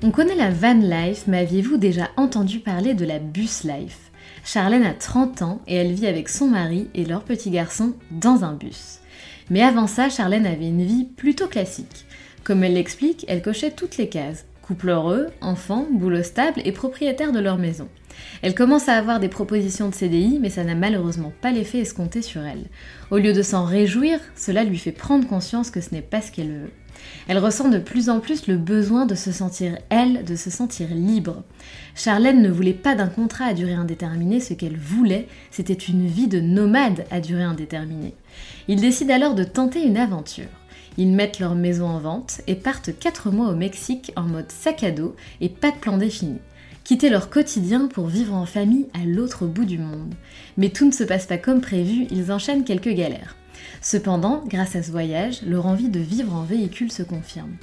On connaît la van life, mais aviez-vous déjà entendu parler de la bus life? Charlène a 30 ans et elle vit avec son mari et leur petit garçon dans un bus. Mais avant ça, Charlène avait une vie plutôt classique. Comme elle l'explique, elle cochait toutes les cases. Couple heureux, enfants, boulot stable et propriétaire de leur maison. Elle commence à avoir des propositions de CDI, mais ça n'a malheureusement pas l'effet escompté sur elle. Au lieu de s'en réjouir, cela lui fait prendre conscience que ce n'est pas ce qu'elle veut. Elle ressent de plus en plus le besoin de se sentir elle, de se sentir libre. Charlène ne voulait pas d'un contrat à durée indéterminée, ce qu'elle voulait, c'était une vie de nomade à durée indéterminée. Ils décident alors de tenter une aventure. Ils mettent leur maison en vente et partent 4 mois au Mexique en mode sac à dos et pas de plan défini. Quitter leur quotidien pour vivre en famille à l'autre bout du monde. Mais tout ne se passe pas comme prévu, ils enchaînent quelques galères. Cependant, grâce à ce voyage, leur envie de vivre en véhicule se confirme.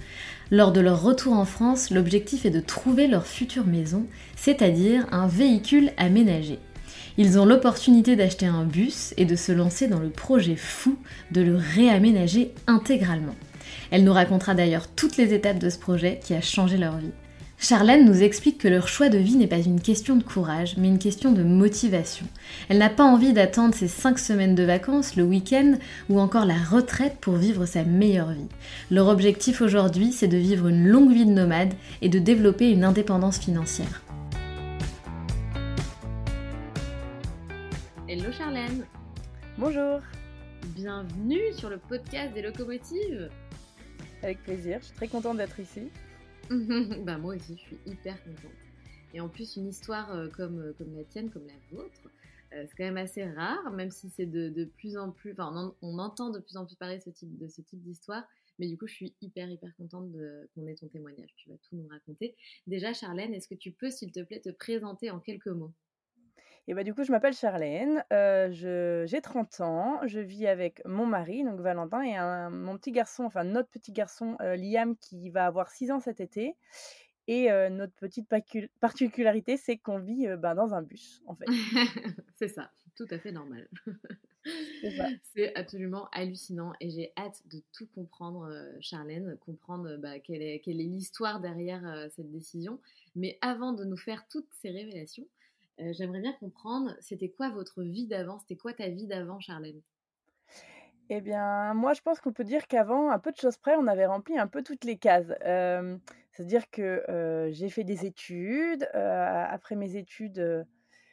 Lors de leur retour en France, l'objectif est de trouver leur future maison, c'est-à-dire un véhicule aménagé. Ils ont l'opportunité d'acheter un bus et de se lancer dans le projet fou de le réaménager intégralement. Elle nous racontera d'ailleurs toutes les étapes de ce projet qui a changé leur vie. Charlène nous explique que leur choix de vie n'est pas une question de courage, mais une question de motivation. Elle n'a pas envie d'attendre ses 5 semaines de vacances, le week-end ou encore la retraite pour vivre sa meilleure vie. Leur objectif aujourd'hui, c'est de vivre une longue vie de nomade et de développer une indépendance financière. Hello Charlène Bonjour Bienvenue sur le podcast des locomotives Avec plaisir, je suis très contente d'être ici. bah moi aussi, je suis hyper contente. Et en plus, une histoire euh, comme, euh, comme la tienne, comme la vôtre, euh, c'est quand même assez rare, même si c'est de, de, plus en plus, enfin, on, entend de plus en plus parler ce type, de ce type d'histoire. Mais du coup, je suis hyper, hyper contente qu'on ait ton témoignage. Tu vas tout nous raconter. Déjà, Charlène, est-ce que tu peux, s'il te plaît, te présenter en quelques mots? Et bah, du coup, je m'appelle Charlène, j'ai 30 ans, je vis avec mon mari, donc Valentin, et mon petit garçon, enfin notre petit garçon Liam, qui va avoir 6 ans cet été. Et notre petite particularité, c'est qu'on vit ben, dans un bus, en fait. c'est ça, tout à fait normal. c'est absolument hallucinant et j'ai hâte de tout comprendre, Charlène, comprendre bah, quelle est l'histoire derrière cette décision. Mais avant de nous faire toutes ces révélations, euh, j'aimerais bien comprendre, c'était quoi votre vie d'avant? C'était quoi ta vie d'avant, Charlène? Eh bien, moi, je pense qu'on peut dire qu'avant, un peu de choses près, on avait rempli un peu toutes les cases. C'est-à-dire que j'ai fait des études. après mes études,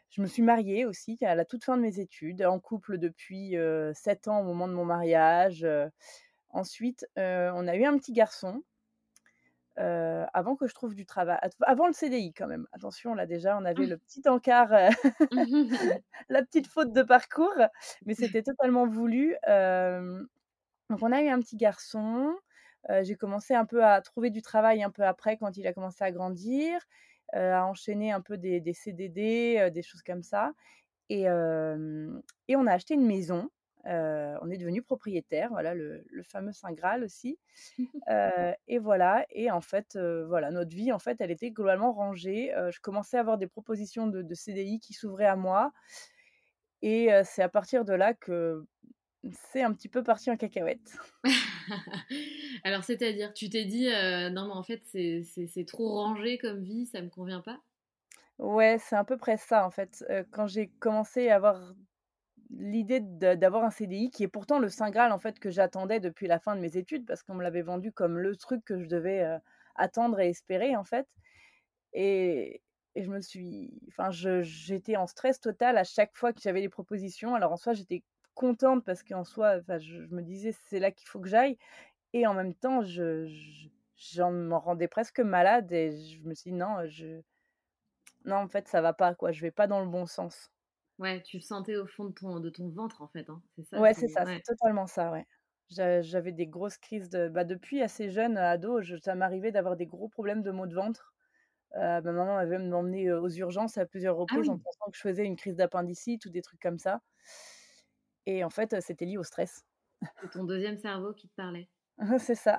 je me suis mariée aussi à la toute fin de mes études, en couple depuis 7 ans au moment de mon mariage. ensuite, on a eu un petit garçon avant que je trouve du travail, avant le CDI quand même. Attention, là déjà, on avait mmh. le petit encart, la petite faute de parcours, mais c'était totalement voulu. donc on a eu un petit garçon. j'ai commencé un peu à trouver du travail un peu après quand il a commencé à grandir, à enchaîner un peu des, des CDD, des choses comme ça. et on a acheté une maison, heu, on est devenus propriétaires, voilà le le fameux saint graal aussi, heu et voilà et en fait, heu, voilà notre vie en fait elle était globalement rangée, je commençais à avoir des propositions de de CDI qui s'ouvraient à moi et c'est à partir de là que c'est un petit peu parti en cacahuète. Alors c'est-à-dire? Tu t'es dit, «Non mais en fait c'est trop rangé comme vie, ça me convient pas»? Ouais, c'est à peu près ça en fait, quand j'ai commencé à avoir l'idée d'avoir un CDI qui est pourtant le saint graal en fait que j'attendais depuis la fin de mes études parce qu'on me l'avait vendu comme le truc que je devais, heu, attendre et espérer en fait et et je me suis enfin j'étais en stress total à chaque fois que j'avais des propositions. Alors en soi, j'étais contente parce qu'en soi, je je me disais: «C'est là qu'il faut que j'aille» et en même temps je je j'en m'en rendais presque malade et je me suis dit: «Non, je non en fait ça va pas quoi, je vais pas dans le bon sens». Ouais, tu le sentais au fond de ton de ton ventre en fait, hein, c'est ça? Ouais, C'est ça, c'est totalement ça, ouais. J'a j'avais des grosses crises de bah, depuis assez jeune, ado, je ça m'arrivait d'avoir des gros problèmes de maux de ventre. Heu, ma maman avait même m'emmener, heu, aux urgences à plusieurs Ah reprises en oui! pensant que je faisais une crise d'appendicite ou des trucs comme ça et en fait, c'était lié au stress. C'est ton 2e cerveau qui te parlait. C'est ça.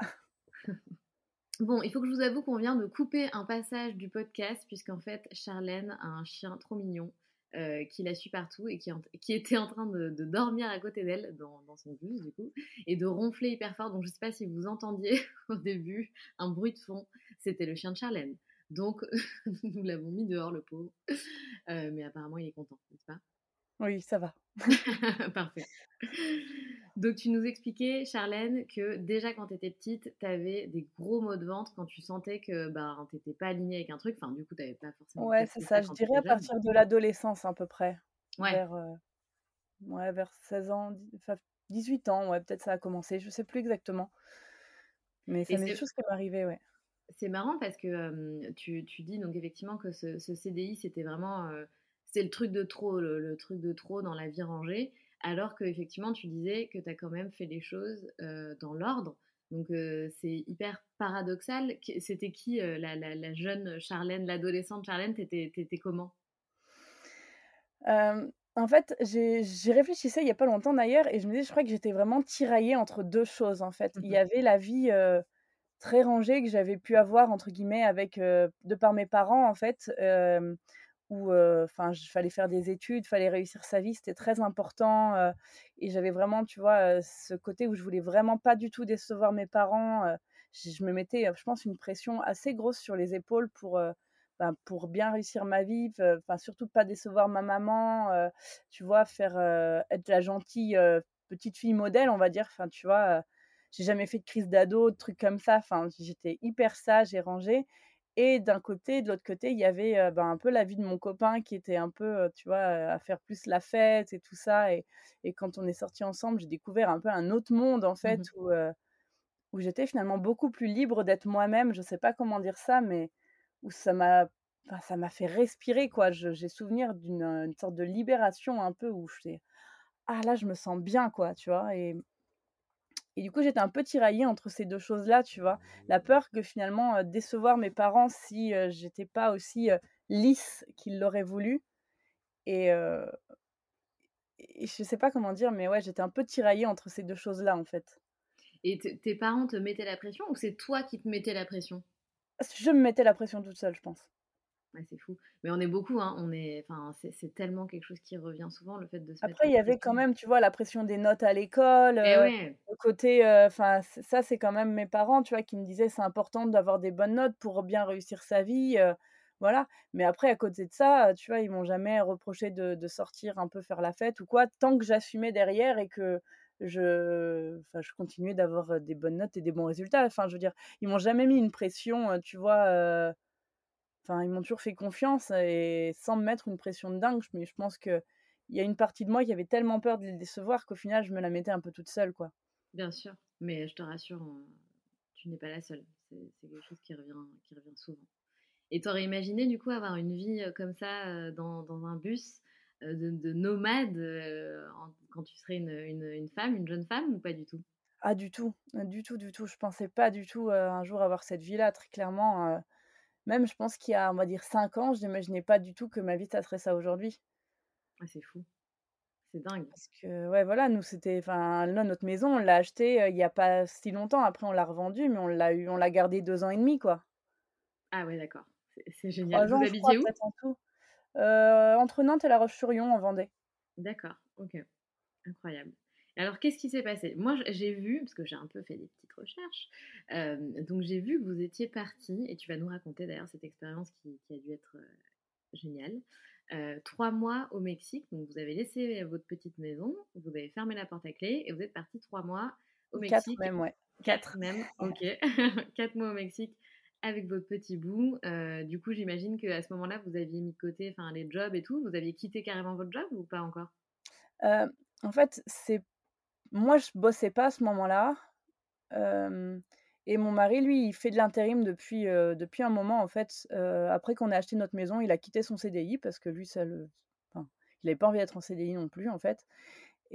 Bon, il faut que je vous avoue qu'on vient de couper un passage du podcast puisqu'en fait Charlène a un chien trop mignon, heu, qui la suit partout et qui était en train de dormir à côté d'elle dans son bus du coup et de ronfler hyper fort. Donc je sais pas si vous entendiez au début un bruit de fond, c'était le chien de Charlène. Donc nous l'avons mis dehors le pauvre, heu, mais apparemment il est content, n'est-ce pas? Oui, ça va. Parfait. Donc tu nous expliquais Charlène que déjà quand tu étais petite, tu avais des gros maux de ventre quand tu sentais que, ben, tu étais pas alignée avec un truc, enfin du coup tu avais pas forcément Ouais, c'est ça, je dirais à partir de l'adolescence à peu près, Ouais. vers, heu, ouais vers 16 ans, dix enfin 18 ans, ouais peut-être ça a commencé, je sais plus exactement. Mais c'est des choses qui m'arrivaient, ouais. c'est marrant parce que, tu tu dis donc effectivement que ce ce CDI c'était vraiment, c'est le truc de trop, le le truc de trop dans la vie rangée. Alors qu'effectivement tu disais que tu as quand même fait les choses, heu, dans l'ordre. Donc heu, c'est hyper paradoxal. C'était qui, heu, la la la jeune Charlène, l'adolescente Charlène? Tu étais tu étais comment? En fait, j'ai j'y réfléchissais il y a pas longtemps d'ailleurs et je me disais, je crois que j'étais vraiment tiraillée entre 2 choses, en fait. Mmh Il y mh. avait la vie, très rangée que j'avais pu avoir entre guillemets avec, de par mes parents, en fait, où, enfin, j fallait faire des études, fallait réussir sa vie, c'était très important, et j'avais vraiment, tu vois, ce côté où je voulais vraiment pas du tout décevoir mes parents, heu, j je me mettais, je pense une pression assez grosse sur les épaules pour, ben, pour bien réussir ma vie, enfin, surtout pas décevoir ma maman, tu vois? Faire, être la gentille, petite fille modèle, on va dire, enfin, tu vois? J'ai jamais fait de crise d'ado, de trucs comme ça, enfin, j'étais hyper sage et rangée et d'un côté de l'autre côté, il y avait, ben, un peu la vie de mon copain qui était un peu, tu vois, à faire plus la fête et tout ça et et quand on est sortis ensemble, j'ai découvert un peu un autre monde, en Mmh fait, où, j'étais finalement beaucoup plus libre d'être moi-même. Je sais pas comment dire ça, mais où ça m'a enfin, ça m'a fait respirer, quoi. Je j'ai souvenir d'une, sorte de libération un peu où je «Ah là, je me sens bien», quoi, tu vois? Et et du coup, j'étais un peu tiraillée entre ces 2 choses-là, tu vois? La peur que finalement, heu, décevoir mes parents si, heu, j'étais pas aussi, heu, lisse qu'ils l'auraient voulu et et je sais pas comment dire, mais ouais, j'étais un peu tiraillée entre ces 2 choses-là, en fait. Et tes parents te mettaient la pression ou c'est toi qui te mettais la pression? Je me mettais la pression toute seule, je pense. Ouais, c'est fou. Mais on est beaucoup, hein, on est enfin, c'est tellement quelque chose qui revient souvent, le fait de se Après, il y avait quand même, tu vois, la pression des notes à l'école, ouais! le côté, heu, enfin, ça, c'est quand même mes parents, tu vois, qui me disaient: «C'est important d'avoir des bonnes notes pour bien réussir sa vie», heu, voilà. Mais après, à côté de ça, tu vois, ils m'ont jamais reproché de de sortir un peu faire la fête ou quoi, tant que j'assumais derrière et que je enfin, je continuais d'avoir, heu, des bonnes notes et des bons résultats. Enfin, je veux dire, ils m'ont jamais mis une pression, tu vois, enfin, ils m'ont toujours fait confiance et sans me mettre une pression de dingue. Mais je pense qu'il y a une partie de moi qui avait tellement peur de les décevoir qu'au final, je me la mettais un peu toute seule, quoi. Bien sûr, mais je te rassure, tu n'es pas la seule. C'est quelque chose qui revient qui revient souvent. Et tu aurais imaginé du coup avoir une vie, heu, comme ça, heu, dans dans un bus, heu, de de nomade, en quand tu serais une une une femme, une jeune femme ou pas du tout? Ah du tout, du tout, du tout. Je pensais pas du tout, un jour avoir cette vie-là, très clairement, même je pense qu'il y a, on va dire 5 ans, je n'imaginais pas du tout que ma vie, ça serait ça aujourd'hui. Ah, c'est fou. C'est dingue. Parce que, ouais, voilà, nous, c'était enfin, là, notre maison, on l'a achetée, heu, il y a pas si longtemps. Après, on l'a revendue, mais on l'a eu on l'a gardée 2 ans et demi, quoi. Ah ouais, d'accord. C'est c'est 3 génial. Vous habitiez où? en tout. Heu, entre Nantes et La Roche-sur-Yon, en Vendée. D'accord, OK. Incroyable. Alors, qu'est-ce qui s'est passé? Moi, j'ai vu, parce que j'ai un peu fait des petites recherches, hem, donc j'ai vu que vous étiez partis et tu vas nous raconter d'ailleurs cette expérience qui qui a dû être, heu, géniale. Heu, 3 mois au Mexique, donc vous avez laissé votre petite maison, vous avez fermé la porte à clé et vous êtes partis 3 mois au 4 Mexique. même, ouais. 4 même, OK. 4 mois au Mexique avec votre petit bout. Du coup, j'imagine qu'à ce moment-là, vous aviez mis de côté, les jobs et tout. Vous aviez quitté carrément votre job ou pas encore? En fait, c'est moi, je bossais pas à ce moment-là, et mon mari, lui, il fait de l'intérim depuis, depuis un moment, en fait. Après qu'on ait acheté notre maison, il a quitté son CDI parce que lui, ça le enfin, il avait pas envie d'être en CDI non plus, en fait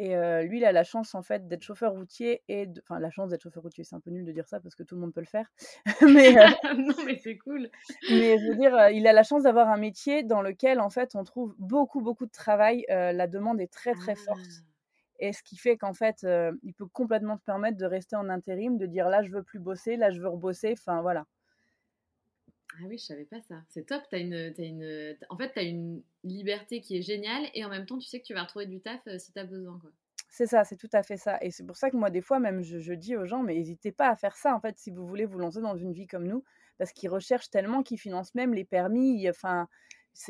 et lui, il a la chance, en fait, d'être chauffeur routier et de enfin, la chance d'être chauffeur routier, c'est un peu nul de dire ça parce que tout le monde peut le faire. Mais Non, mais c'est cool. mais je veux dire, il a la chance d'avoir un métier dans lequel, en fait, on trouve beaucoup, beaucoup de travail. La demande est très, très forte Ah! Et ce qui fait qu'en fait, heu, il peut complètement se permettre de rester en intérim, de dire: «Là, je veux plus bosser, là, je veux rebosser», enfin, voilà. Ah oui, je savais pas ça. C'est top, as une, tu une, en fait, tu as une liberté qui est géniale et en même temps, tu sais que tu vas retrouver du taf, heu, si tu as besoin, quoi. C'est ça, c'est tout à fait ça et c'est pour ça que moi, des fois, même, je je dis aux gens: «Mais hésitez pas à faire ça, en fait, si vous voulez vous lancer dans une vie comme nous». Parce qu'ils recherchent tellement qu'ils financent même les permis, enfin,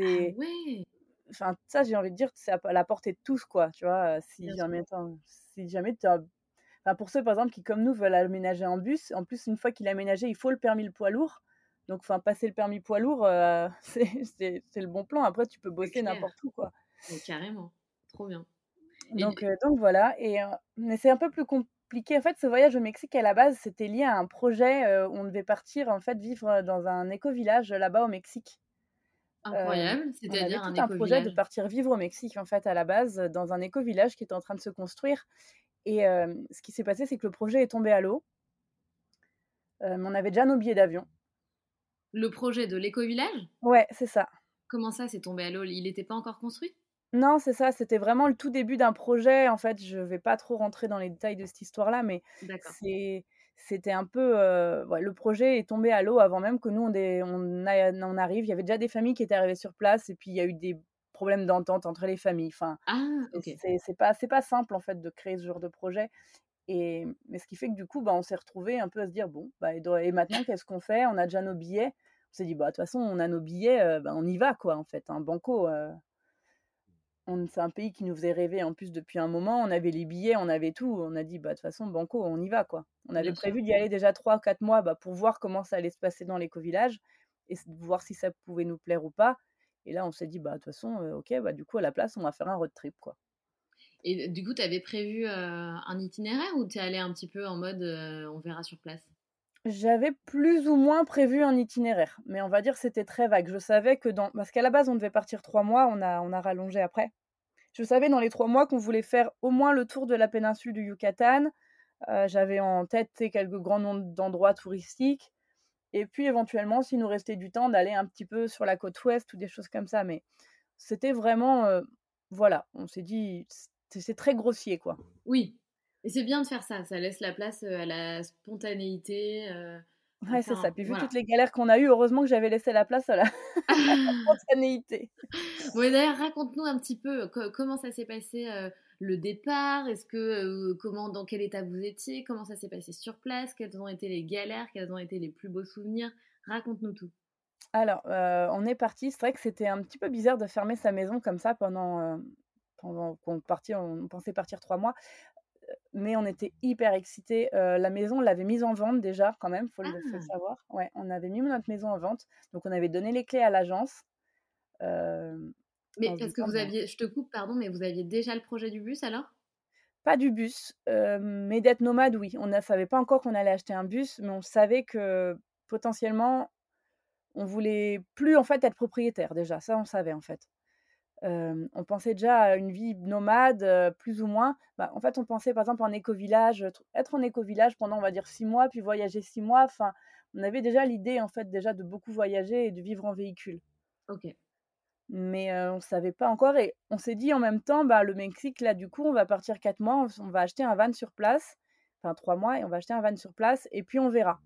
Ah c'est ouais! Enfin, ça, j'ai envie de dire, c'est à la portée de tous, quoi, tu vois? Si Bien jamais si jamais enfin, pour ceux, par exemple, qui, comme nous, veulent aménager en bus, en plus, une fois qu'il est aménagé, il faut le permis le poids lourd. Donc enfin, passer le permis poids lourd, c'est le bon plan. Après, tu peux bosser n'importe où, quoi. Mais carrément, trop bien et Donc donc voilà et mais c'est un peu plus compliqué. En fait, ce voyage au Mexique, à la base, c'était lié à un projet, où on devait partir, en fait, vivre, dans un écovillage, là-bas, au Mexique. Hem, incroyable, on avait c'est-à-dire tout un un projet de partir vivre au Mexique, en fait, à la base, dans un écovillage qui était en train de se construire et hem, ce qui s'est passé, c'est que le projet est tombé à l'eau. Mais on avait déjà nos billets d'avion. Le projet de l'écovillage? Ouais, c'est ça. Comment ça, c'est tombé à l'eau? Il était pas encore construit? Non, c'est ça, c'était vraiment le tout début d'un projet. En fait, je vais pas trop rentrer dans les détails de cette histoire-là, mais c'est c'était un peu, ouais, le projet est tombé à l'eau avant même que nous on dé on a on arrive. Il y avait déjà des familles qui étaient arrivées sur place et puis il y a eu des problèmes d'entente entre les familles. Enfin, Ah! c'est pas c'est pas simple, en fait, de créer ce genre de projet et mais ce qui fait que, du coup, bah, on s'est retrouvés un peu à se dire: «Bon, bah, et maintenant, qu'est-ce qu'on fait?» On a déjà nos billets. On s'est dit: «Bah, de toute façon, on a nos billets, heu, bah, on y va, quoi, en fait, hein, banco, heu». C'est un pays qui nous faisait rêver en plus depuis un moment. On avait les billets, on avait tout. On a dit: «Bah, de toute façon, banco, on y va, quoi». On avait Bien prévu d'y aller déjà 3-4 mois, bah, pour voir comment ça allait se passer dans l'écovillage et voir si ça pouvait nous plaire ou pas et là, on s'est dit: «Bah, de toute façon, heu, OK, bah, du coup, à la place, on va faire un road trip, quoi». Et du coup, tu avais prévu, heu, un itinéraire ou tu es allé un petit peu en mode, heu, on verra sur place? J'avais plus ou moins prévu un itinéraire, mais on va dire c'était très vague. Je savais que dans parce qu'à la base, on devait partir 3 mois, on a on a rallongé après. Je savais dans les 3 mois qu'on voulait faire au moins le tour de la péninsule du Yucatan. Heu, j'avais en tête, quelques grands noms d'endroits touristiques et puis éventuellement, s'il nous restait du temps, d'aller un petit peu sur la côte ouest ou des choses comme ça, mais c'était vraiment, heu, voilà, on s'est dit: «C'est c'est très grossier, quoi». Oui et c'est bien de faire ça, ça laisse la place, heu, à la spontanéité, heu, Ouais, c'est ça. Puis vu toutes les galères qu'on a eues, heureusement que j'avais laissé la place à la à la spontanéité. Et d'ailleurs, raconte-nous un petit peu co comment ça s'est passé, heu, le départ? Est-ce que, heu, comment dans quel état vous étiez? Comment ça s'est passé sur place? Quelles ont été les galères? Quels ont été les plus beaux souvenirs? Raconte-nous tout. Alors, on est partis. C'est vrai que c'était un petit peu bizarre de fermer sa maison comme ça pendant, pendant qu'on partit on pensait partir 3 mois, mais on était hyper excités. Heu, la maison, on l'avait mise en vente déjà quand même, faut le faut le Ah! savoir. Ouais, on avait mis notre maison en vente, donc on avait donné les clés à l'agence, Mais parce que vous aviez je te coupe, pardon, mais vous aviez déjà le projet du bus alors? pas du bus, mais d'être nomade, oui. On ne savait pas encore qu'on allait acheter un bus, mais on savait que potentiellement, on voulait plus en fait être propriétaire déjà, ça on savait en fait. On pensait déjà à une vie nomade, plus ou moins. Bah, en fait, on pensait par exemple en écovillage, être en écovillage pendant on va dire 6 mois, puis voyager 6 mois. Enfin, on avait déjà l'idée en fait déjà de beaucoup voyager et de vivre en véhicule. OK. mais on ne savait pas encore et on s'est dit en même temps, bah, le Mexique, là, du coup, on va partir 4 mois, on va acheter un van sur place, enfin 3 mois et on va acheter un van sur place et puis on verra.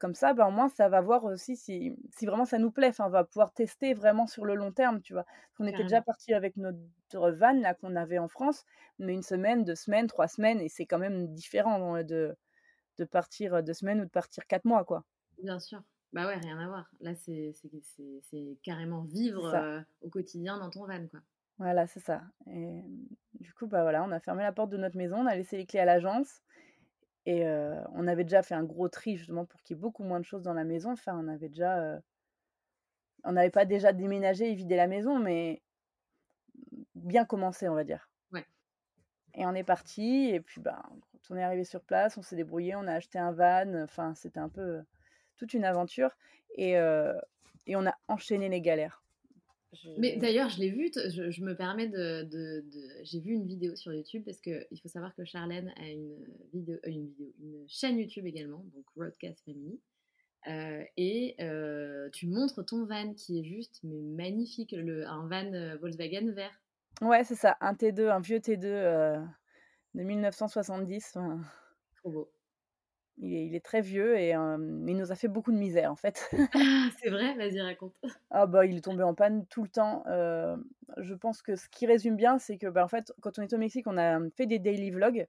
Comme ça, bah, au moins, ça va voir aussi si si vraiment ça nous plaît. Enfin, on va pouvoir tester vraiment sur le long terme, tu vois? On était déjà parti avec notre van là qu'on avait en France, mais une semaine, 2 semaines, 3 semaines et c'est quand même différent, de de partir, 2 semaines ou de partir 4 mois, quoi. Bien sûr. Bah ouais, rien à voir. Là, c'est carrément vivre au quotidien dans ton van, quoi. Voilà, c'est ça. Et du coup, bah voilà, on a fermé la porte de notre maison, on a laissé les clés à l'agence. Et on avait déjà fait un gros tri justement pour qu'il y ait beaucoup moins de choses dans la maison. Enfin, on avait déjà. on n'avait pas déjà déménagé et vidé la maison, mais bien commencé, on va dire. Ouais. Et on est parti. Et puis, bah, quand on est arrivé sur place, on s'est débrouillé, on a acheté un van. Enfin, c'était un peu toute une aventure. Et, et on a enchaîné les galères. Mais d'ailleurs, je l'ai vu, je, me permets de. de, J'ai vu une vidéo sur YouTube parce qu'il faut savoir que Charlène a une vidéo, euh, une vidéo, une chaîne YouTube également, donc Broadcast Family. Euh, et euh, tu montres ton van qui est juste mais magnifique, le, un van Volkswagen vert. Ouais, c'est ça, un T2, un vieux T2 de 1970. Trop beau. Il est, très vieux et il nous a fait beaucoup de misère en fait. C'est vrai, vas-y raconte. Ah bah il est tombé en panne tout le temps. je pense que ce qui résume bien, c'est que bah, en fait quand on est au Mexique, on a fait des daily vlogs.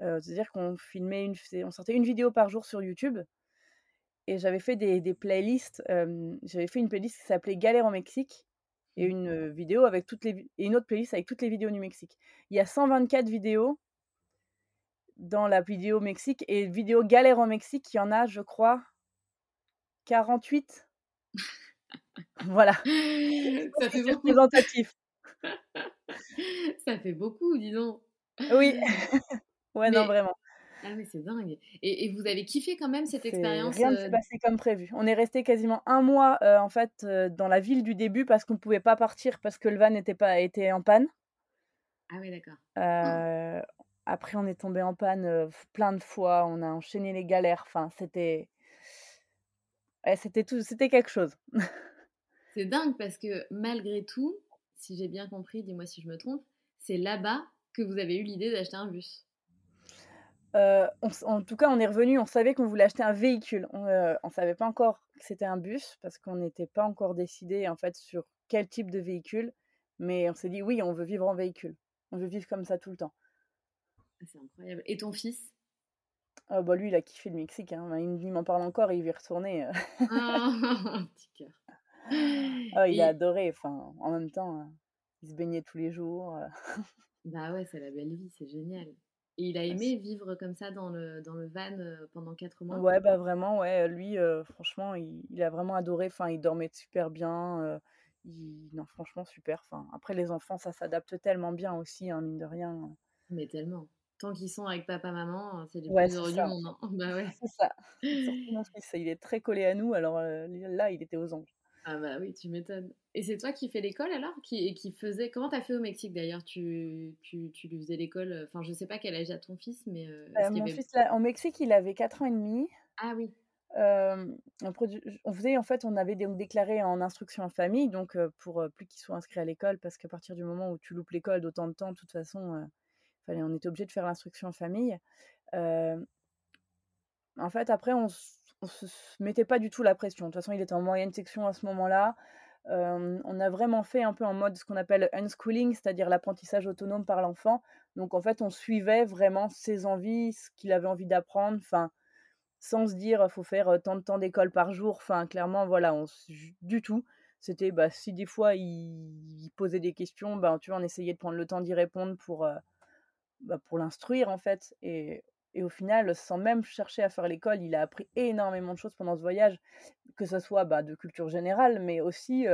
C'est-à-dire qu'on filmait une, on sortait une vidéo par jour sur YouTube. Et j'avais fait des, des playlists. j'avais fait une playlist qui s'appelait Galère au Mexique et mmh. une vidéo avec toutes les et une autre playlist avec toutes les vidéos du Mexique. Il y a 124 vidéos dans la vidéo Mexique. Et vidéo galère au Mexique, il y en a, je crois, 48. voilà. Ça fait beaucoup. Représentatif. Ça fait beaucoup, dis donc. Oui. ouais, non, vraiment. Ah mais c'est dingue. Et, vous avez kiffé quand même cette expérience Rien ne s'est passé comme prévu. On est resté quasiment un mois en fait dans la ville du début parce qu'on ne pouvait pas partir parce que le van était pas était en panne. Ah oui d'accord. Euh, après, on est tombé en panne plein de fois, on a enchaîné les galères. Enfin, c'était. c'était tout, c'était quelque chose. c'est dingue parce que malgré tout, si j'ai bien compris, dis-moi si je me trompe, c'est là-bas que vous avez eu l'idée d'acheter un bus. en tout cas, on est revenu, on savait qu'on voulait acheter un véhicule. On ne savait pas encore que c'était un bus parce qu'on n'était pas encore décidé en fait sur quel type de véhicule. Mais on s'est dit oui, on veut vivre en véhicule. On veut vivre comme ça tout le temps. Ah, c'est incroyable. Et ton fils? Ah bah lui, il a kiffé le Mexique. Hein. Il, m'en parle encore et il veut y retourner. Euh. Ah, petit cœur. Ah, il a adoré. Enfin, en même temps, euh, il se baignait tous les jours. Euh. bah ouais, c'est la belle vie, c'est génial. Et il a aimé vivre comme ça dans le, dans le van pendant quatre mois? Ouais, bah vraiment, ouais. Lui, franchement, il, a vraiment adoré. Enfin, il dormait super bien. il... Non, franchement, super. Enfin, après, les enfants, ça s'adapte tellement bien aussi, hein, mine de rien. Mais tellement tant qu'ils sont avec papa, maman, c'est les plus heureux du monde. Hein. Bah ouais. C'est ça. il est très collé à nous, alors là, il était aux anges. Ah bah oui, tu m'étonnes. Et c'est toi qui fais l'école alors? Qui, qui faisait... Comment t'as fait au Mexique d'ailleurs? Tu, tu, tu, lui faisais l'école Enfin, je sais pas quel âge a ton fils, mais... Euh, mon fils, là, au Mexique, il avait 4 ans et demi. Ah oui. on faisait, en fait, on avait déclaré en instruction en famille, donc pour plus qu'il soit inscrit à l'école, parce qu'à partir du moment où tu loupes l'école d'autant de temps, de toute façon, On était obligé de faire l'instruction en famille. en fait, après, on, ne se mettait pas du tout la pression. De toute façon, il était en moyenne section à ce moment-là. on a vraiment fait un peu en mode ce qu'on appelle unschooling, c'est-à-dire l'apprentissage autonome par l'enfant. Donc, en fait, on suivait vraiment ses envies, ce qu'il avait envie d'apprendre. Enfin, sans se dire, faut faire tant de temps d'école par jour. Enfin, clairement, voilà, on, du tout. C'était, bah, si des fois il, posait des questions, bah, tu vois, on essayait de prendre le temps d'y répondre pour, bah, pour l'instruire en fait. Et, et, au final, sans même chercher à faire l'école, il a appris énormément de choses pendant ce voyage, que ce soit bah, de culture générale, mais aussi,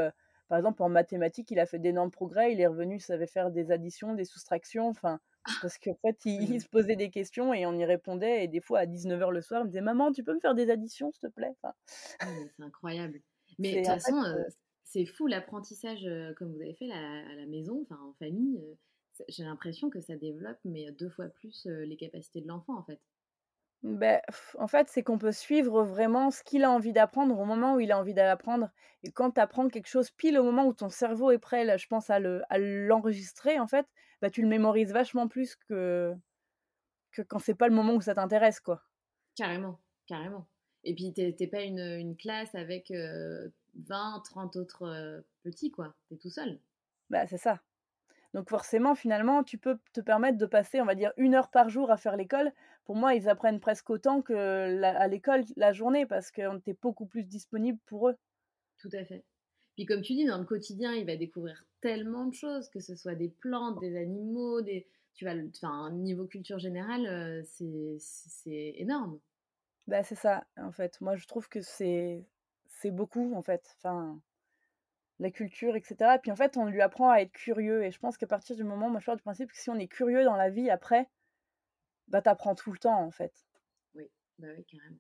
par exemple, en mathématiques, il a fait d'énormes progrès. Il est revenu, il savait faire des additions, des soustractions, enfin, ah! parce qu'en fait, il, se posait des questions et on y répondait. Et des fois, à 19h le soir, il me disait Maman, tu peux me faire des additions, s'il te plaît? enfin, ah, C'est incroyable. Mais de toute façon, c'est fou l'apprentissage comme vous avez fait à la maison, enfin en famille j'ai l'impression que ça développe, mais deux fois plus les capacités de l'enfant, en fait. Beh, en fait, c'est qu'on peut suivre vraiment ce qu'il a envie d'apprendre au moment où il a envie d'apprendre et quand tu apprends quelque chose pile au moment où ton cerveau est prêt, là, je pense à le à l'enregistrer, en fait, bah, tu le mémorises vachement plus que que quand c'est pas le moment où ça t'intéresse, quoi. Carrément, carrément et puis tu es pas une, une classe avec, heu, 20-30 autres, heu, petits, quoi. Tu es tout seul. Bah, c'est ça. Donc forcément, finalement, tu peux te permettre de passer, on va dire, 1 heure par jour à faire l'école. Pour moi, ils apprennent presque autant que la à l'école, la journée parce qu'on était beaucoup plus disponible pour eux. Tout à fait. Puis comme tu dis, dans le quotidien, il va découvrir tellement de choses, que ce soit des plantes, des animaux, des tu vas enfin, niveau culture générale, heu, c'est c'est énorme. Bah, c'est ça, en fait. Moi, je trouve que c'est c'est beaucoup, en fait. Enfin, la culture et cetera et puis, en fait, on lui apprend à être curieux et je pense qu'à partir du moment moi, je pars du principe que si on est curieux dans la vie après, bah, tu apprends tout le temps, en fait. Oui, bah, oui, carrément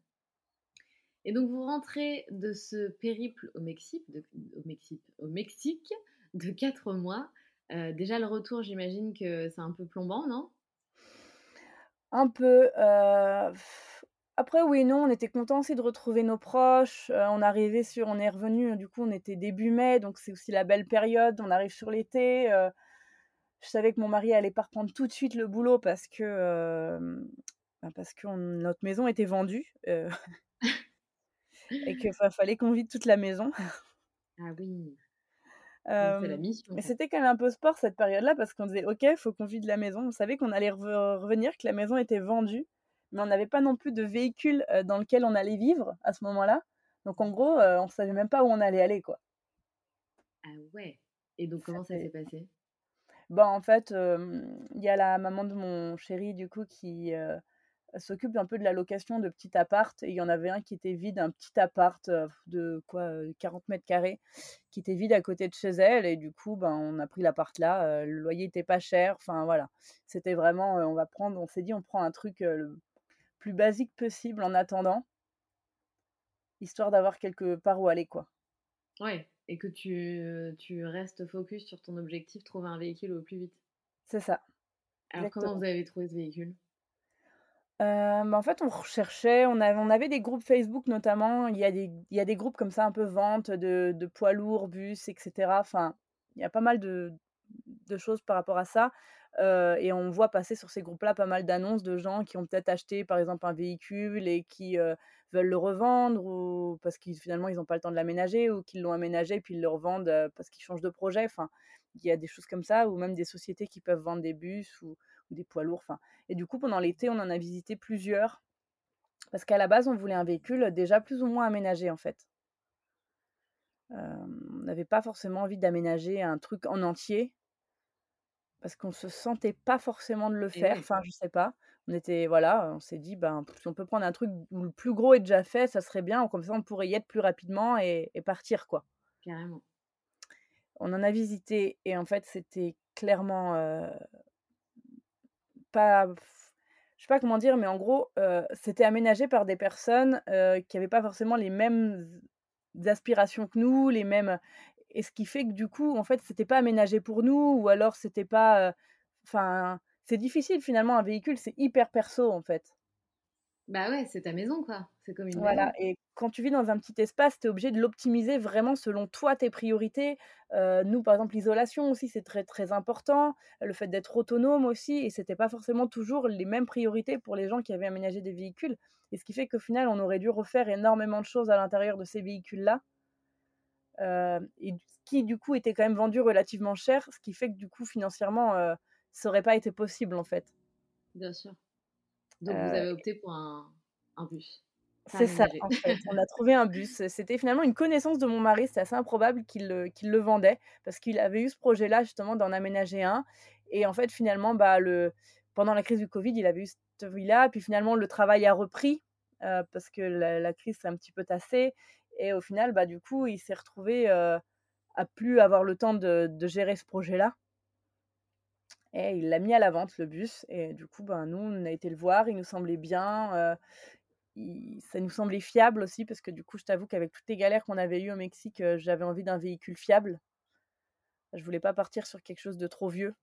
et donc vous rentrez de ce périple au Mexique de au Mexique au Mexique de 4 mois. Heu, déjà le retour, j'imagine que c'est un peu plombant, non? Un peu, heu, après oui et non, on était contents aussi de retrouver nos proches, heu, on arrivait sur on est revenus, du coup, on était début mai, donc c'est aussi la belle période. On arrive sur l'été, heu, je savais que mon mari allait pas reprendre tout de suite le boulot parce que, bah, parce qu'on notre maison était vendue, et que fa fallait qu'on vide toute la maison. Ah oui. La mission, mais c'était quand même un peu sport cette période-là parce qu'on disait: «OK, il faut qu'on vide la maison». On savait qu'on allait rev revenir, que la maison était vendue, mais on n'avait pas non plus de véhicule, heu, dans lequel on allait vivre à ce moment-là. Donc en gros, heu, on savait même pas où on allait aller, quoi. Ah ouais et donc comment ça s'est passé? bah, en fait, il y a la maman de mon chéri, du coup, qui, heu, s'occupe un peu de la location de petits apparts et il y en avait un qui était vide, un petit appart, de quoi, heu, 40 m2 qui était vide à côté de chez elle et du coup, ben, on a pris l'appart là, le loyer était pas cher, enfin voilà. C'était vraiment, on va prendre on s'est dit: «On prend un truc, le plus basique possible en attendant» histoire d'avoir quelque part où aller, quoi. Ouais et que tu tu restes focus sur ton objectif, trouver un véhicule au plus vite. C'est ça, Alors comment vous avez trouvé ce véhicule? Heu, bah, en fait, on recherchait, on avait on avait des groupes Facebook notamment, il y a des il y a des groupes comme ça un peu vente de de poids lourds, bus et cetera. Enfin, il y a pas mal de de choses par rapport à ça, et on voit passer sur ces groupes-là pas mal d'annonces de gens qui ont peut-être acheté, par exemple, un véhicule et qui, veulent le revendre ou parce qu'ils finalement, ils ont pas le temps de l'aménager ou qu'ils l'ont aménagé puis ils le revendent, parce qu'ils changent de projet. Enfin, il y a des choses comme ça ou même des sociétés qui peuvent vendre des bus ou des poids lourds, et du coup, pendant l'été, on en a visité plusieurs parce qu'à la base, on voulait un véhicule déjà plus ou moins aménagé, en fait. On n'avait pas forcément envie d'aménager un truc en entier parce qu'on se sentait pas forcément de le Et faire, enfin, je sais pas. On était voilà, on s'est dit: «Ben, si on peut prendre un truc où le plus gros est déjà fait, ça serait bien, comme ça on pourrait y être plus rapidement et et partir, quoi». Carrément. On en a visité et en fait, c'était clairement, pas je sais pas comment dire, mais en gros, c'était aménagé par des personnes, qui avaient pas forcément les mêmes aspirations que nous, les mêmes et ce qui fait que du coup, en fait, c'était pas aménagé pour nous ou alors c'était pas, enfin, c'est difficile finalement un véhicule, c'est hyper perso, en fait. Bah ouais, c'est ta maison, quoi. C'est comme une Voilà maison. et quand tu vis dans un petit espace, tu es obligé de l'optimiser vraiment selon toi, tes priorités. Nous, par exemple, l'isolation aussi, c'est très, très important. Le fait d'être autonome aussi et c'était pas forcément toujours les mêmes priorités pour les gens qui avaient aménagé des véhicules et ce qui fait qu'au final, on aurait dû refaire énormément de choses à l'intérieur de ces véhicules-là. Heu et qui, du coup, était quand même vendu relativement cher, ce qui fait que, du coup, financièrement, heu, ça aurait pas été possible, en fait. Bien sûr. Donc vous Heu avez opté pour un un bus, C'est ça, en fait. On a trouvé un bus. C'était finalement une connaissance de mon mari, c'est assez improbable qu'il le vendait parce qu'il avait eu ce projet-là justement d'en aménager un et en fait, finalement, bah, le pendant la crise du covid, il avait eu cette envie-là, puis finalement le travail a repris, parce que la la crise s'est un petit peu tassée et au final, bah, du coup, il s'est retrouvé, heu, à plus avoir le temps de de gérer ce projet-là et il l'a mis à la vente, le bus et du coup, ben, nous, on a été le voir, il nous semblait bien, il ça nous semblait fiable aussi parce que, du coup, je t'avoue qu'avec toutes les galères qu'on avait eues au Mexique, j'avais envie d'un véhicule fiable. Je voulais pas partir sur quelque chose de trop vieux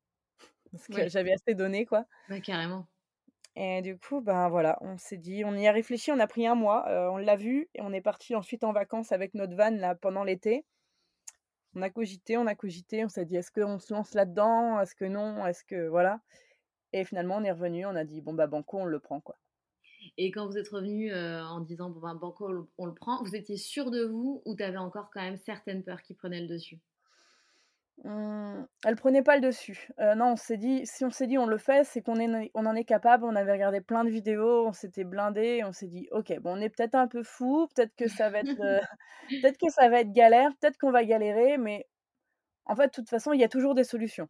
parce que Ouais. j'avais assez donné, quoi. Ouais, carrément. Et du coup, ben, voilà, on s'est dit on y a réfléchi, on a pris 1 mois, heu, on l'a vu et on est partis ensuite en vacances avec notre van là pendant l'été. On a cogité, on a cogité, on s'est dit: «Est-ce qu'on se lance là-dedans? Est-ce que non? Est-ce que» voilà et finalement on est revenus, on a dit: «Bon, bah, banco, on le prend, quoi». Et quand vous êtes revenus, heu, en disant: «Bon, ben, banco, on le prend», vous étiez sûrs de vous ou tu avais encore quand même certaines peurs qui prenaient le dessus? Mmh, elles prenaient pas le dessus. Heu, non, on s'est dit si on s'est dit: «On le fait», c'est qu'on est né on en est capable. On avait regardé plein de vidéos, on s'était blindés, on s'est dit: «OK, bon, on est peut-être un peu fous, peut-être que ça va être, heu, peut-être que ça va être galère, peut-être qu'on va galérer, mais en fait, de toute façon, il y a toujours des solutions».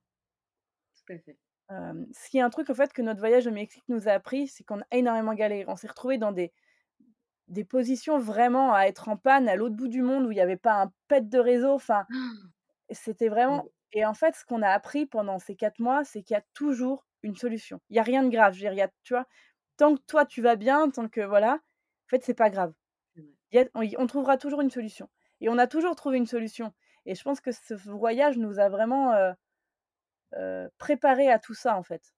Tout à fait. Hem, ce qui est un truc, en fait, que notre voyage au Mexique nous a appris, c'est qu'on a énormément galéré. On s'est retrouvés dans des des positions vraiment à être en panne à l'autre bout du monde où il y avait pas un pet de réseau, enfin, c'était vraiment Waouh! et en fait, ce qu'on a appris pendant ces 4 mois, c'est qu'il y a toujours une solution. Il y a rien de grave, je veux dire, il y a tu vois? Tant que toi tu vas bien, tant que voilà, en fait, c'est pas grave. Y a on trouvera toujours une solution et on a toujours trouvé une solution et je pense que ce voyage nous a vraiment, heu, préparés à tout ça, en fait.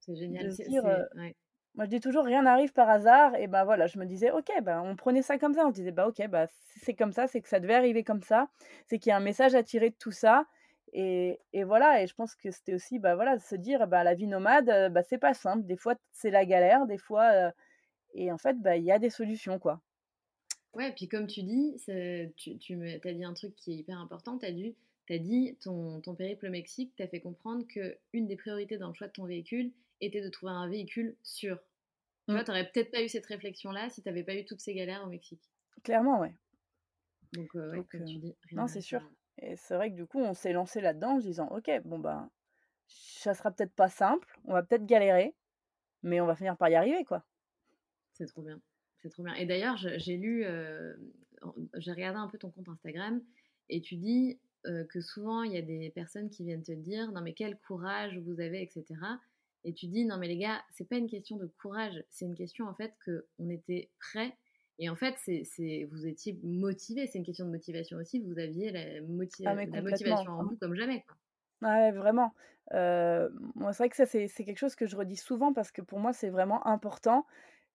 C'est génial, De dire, ouais. Moi je dis toujours: «Rien n'arrive par hasard» et bah, voilà, je me disais: «OK», bah, on prenait ça comme ça, on se disait: «Bah, OK, bah, c'est comme ça, c'est que ça devait arriver comme ça, c'est qu'il y a un message à tirer de tout ça» et et voilà. Et je pense que c'était aussi, bah, voilà, se dire: «Bah, la vie nomade, heu, bah, c'est pas simple, des fois c'est la galère, des fois, heu» et en fait, bah, il y a des solutions, quoi. Ouais, puis comme tu dis, tu tu as dit un truc qui est hyper important, tu as as dit ton ton périple au Mexique t'a fait comprendre qu'une des priorités dans le choix de ton véhicule était de trouver un véhicule sûr. Tu Mmh. vois, tu aurais peut-être pas eu cette réflexion-là si tu avais pas eu toutes ces galères au Mexique. Clairement, ouais. Donc ouais, comme heu, tu dis, rien non, c'est sûr et c'est vrai que du coup, on s'est lancés là-dedans en se disant: «OK, bon, ben, ça sera peut-être pas simple, on va peut-être galérer, mais on va finir par y arriver, quoi». C'est trop bien, c'est trop bien et d'ailleurs, j'ai lu, en j'ai regardé un peu ton compte Instagram et tu dis, heu, que souvent il y a des personnes qui viennent te dire: «Non mais quel courage vous avez» et cetera et tu dis: «Non mais les gars, c'est pas une question de courage, c'est une question en fait qu'on était prêts et en fait c'est c'est vous étiez motivés, c'est une question de motivation aussi, vous aviez la Ah la motivation en vous comme jamais, quoi». Ah ouais, vraiment. Heu, moi, c'est vrai que ça, c'est c'est quelque chose que je redis souvent parce que pour moi, c'est vraiment important.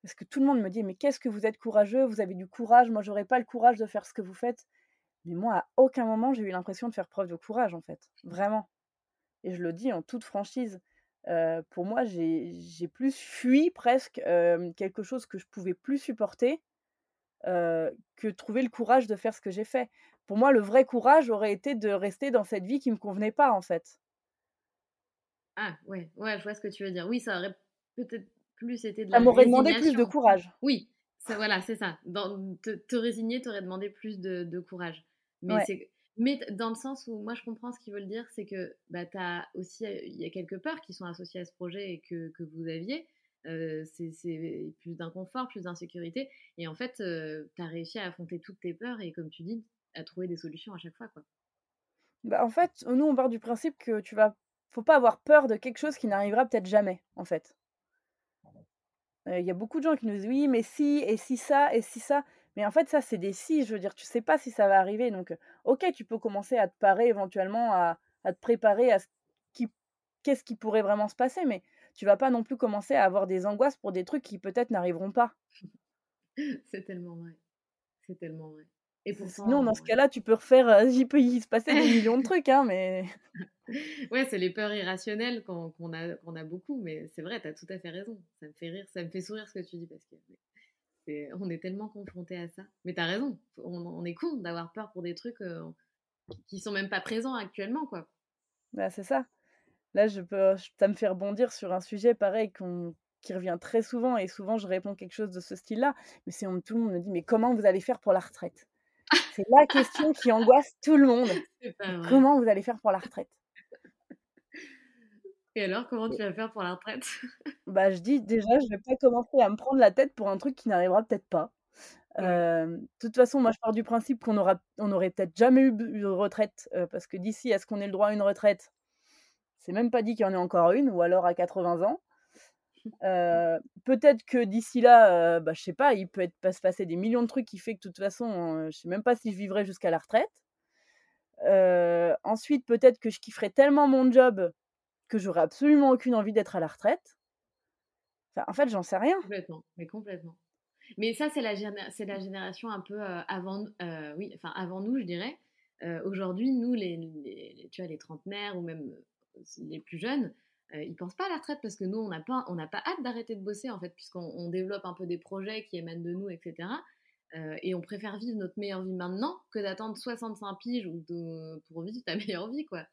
Parce que tout le monde me dit: «Mais qu'est-ce que vous êtes courageux, vous avez du courage, moi j'aurais pas le courage de faire ce que vous faites». Mais moi, à aucun moment, j'ai eu l'impression de faire preuve de courage, en fait, vraiment et je le dis en toute franchise. Heu, pour moi, j'ai plus fui presque, quelque chose que je pouvais plus supporter, que trouver le courage de faire ce que j'ai fait. Pour moi, le vrai courage aurait été de rester dans cette vie qui me convenait pas, en fait. Ah ouais, ouais, je vois ce que tu veux dire. Oui, ça aurait peut-être plus été de Ça la m'aurait demandé plus de courage. Oui, ça voilà, c'est ça. Dans te te résigner t'aurais demandé plus de de courage. Mais Ouais. Mais dans le sens où moi je comprends ce qu'ils veulent dire, c'est que, bah, as aussi, il y a quelques peurs qui sont associées à ce projet et que que vous aviez. C'est plus d'inconfort, plus d'insécurité et en fait, heu, tu as réussi à affronter toutes tes peurs et comme tu dis, à trouver des solutions à chaque fois, quoi. Bah, en fait, nous, on part du principe que tu vas faut pas avoir peur de quelque chose qui n'arrivera peut-être jamais, en fait. Il y a beaucoup de gens qui nous disent: «Oui, mais si et si ça et si ça», mais en fait, ça, c'est des «si», je veux dire, tu sais pas si ça va arriver. Donc OK, tu peux commencer à te parer éventuellement, à à te préparer à ce qui qu'est-ce qui pourrait vraiment se passer, mais tu vas pas non plus commencer à avoir des angoisses pour des trucs qui peut-être n'arriveront pas. C'est tellement vrai, c'est tellement vrai. Et Si sinon, dans pourtant ce cas-là, tu peux refaire, il peut y se passer des millions de trucs, hein, mais Ouais, c'est les peurs irrationnelles qu'on qu'on a qu'on a beaucoup, mais c'est vrai, tu as tout à fait raison. Ça me fait rire, ça me fait sourire ce que tu dis parce que on est tellement confrontés à ça. Mais tu as raison, on on est con d'avoir peur pour des trucs, heu, qui sont même pas présents actuellement, quoi. bah, c'est ça. Là, je peux ça me fait rebondir sur un sujet pareil qu'on qui revient très souvent et souvent je réponds quelque chose de ce style-là, mais c'est tout le monde me dit: «Mais comment vous allez faire pour la retraite?» c'est la question qui angoisse tout le monde. C'est «Mais pas vrai. comment vous allez faire pour la retraite?» Et alors, comment tu vas faire pour la retraite? bah, je dis: «Déjà, je vais pas commencer à me prendre la tête pour un truc qui n'arrivera peut-être pas». De toute façon, moi, je pars du principe qu'on aura on aurait peut-être jamais eu de retraite, parce que d'ici à ce qu'on ait le droit à une retraite, c'est même pas dit qu'il y en ait encore une ou alors à 80 ans. Peut-être que d'ici là, bah, je sais pas, il peut être pas se passer des millions de trucs qui fait que de toute façon, je sais même pas si je vivrai jusqu'à la retraite. Ensuite, peut-être que je kifferai tellement mon job que j'aurai absolument aucune envie d'être à la retraite. en fait, j'en sais rien. Complètement, mais complètement. Mais ça, c'est la, c'est la génération un peu avant, oui, enfin, avant nous, je dirais. Aujourd'hui, nous, les, tu vois, les trentenaires ou même les plus jeunes, ils pensent pas à la retraite parce que nous, on n'a pas, on pas hâte d'arrêter de bosser en fait, puisqu'on développe un peu des projets qui émanent de nous, etc. et on préfère vivre notre meilleure vie maintenant que d'attendre 65 piges ou pour vivre ta meilleure vie, quoi.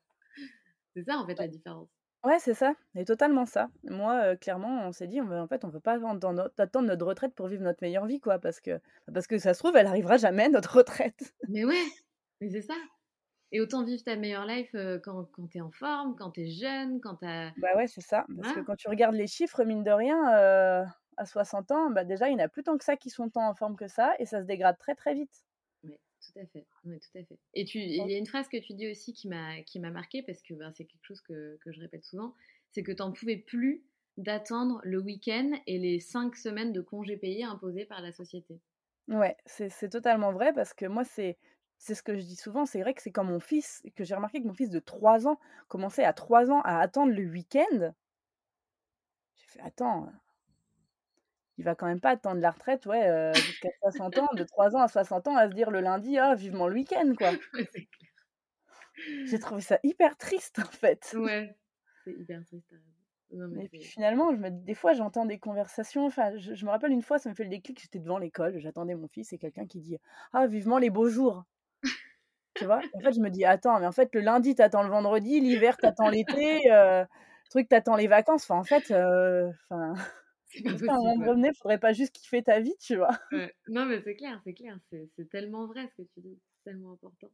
C'est ça en fait la différence. Ouais, c'est ça, c'est totalement ça. Moi, clairement, on s'est dit, en fait, on veut pas attendre notre retraite pour vivre notre meilleure vie, quoi, parce que, parce que ça se trouve, elle arrivera jamais, notre retraite. Mais ouais, mais c'est ça. Et autant vivre ta meilleure life quand, quand tu es en forme, quand tu es jeune, quand tu as... Bah ouais, c'est ça. Parce que quand tu regardes les chiffres, mine de rien, à 60 ans, bah déjà, il n'y en a plus tant que ça qui sont tant en forme que ça, et ça se dégrade très très vite. Tout à fait. tout à fait. Et tu, il y a une phrase que tu dis aussi qui m'a qui m'a marqué parce que ben, c'est quelque chose que, que, je répète souvent, c'est que tu n'en pouvais plus d'attendre le week-end et les cinq semaines de congés payés imposés par la société. Ouais, c'est totalement vrai parce que moi, c'est c'est ce que je dis souvent, c'est vrai que c'est comme mon fils, que j'ai remarqué que mon fils de 3 ans commençait à 3 ans à attendre le week-end. J'ai fait, attends, il va quand même pas attendre la retraite, ouais, jusqu'à 60 ans, de 3 ans à 60 ans, à se dire le lundi, ah, vivement le week-end, quoi. J'ai trouvé ça hyper triste, en fait. Ouais, c'est hyper triste. et puis finalement, je me, des fois, j'entends des conversations. Enfin, je, je, me rappelle une fois, ça me fait le déclic. J'étais devant l'école, j'attendais mon fils et quelqu'un qui dit Ah, vivement les beaux jours. Tu vois? En fait, je me dis, attends, mais en fait, le lundi, t'attends le vendredi, l'hiver, t'attends l'été, euh, truc, t'attends les vacances. Enfin, en fait, euh. C'est pas possible. À un moment donné, faudrait pas juste kiffer ta vie, tu vois? Non, mais c'est clair, c'est clair. C'est tellement vrai ce que tu dis. C'est tellement important.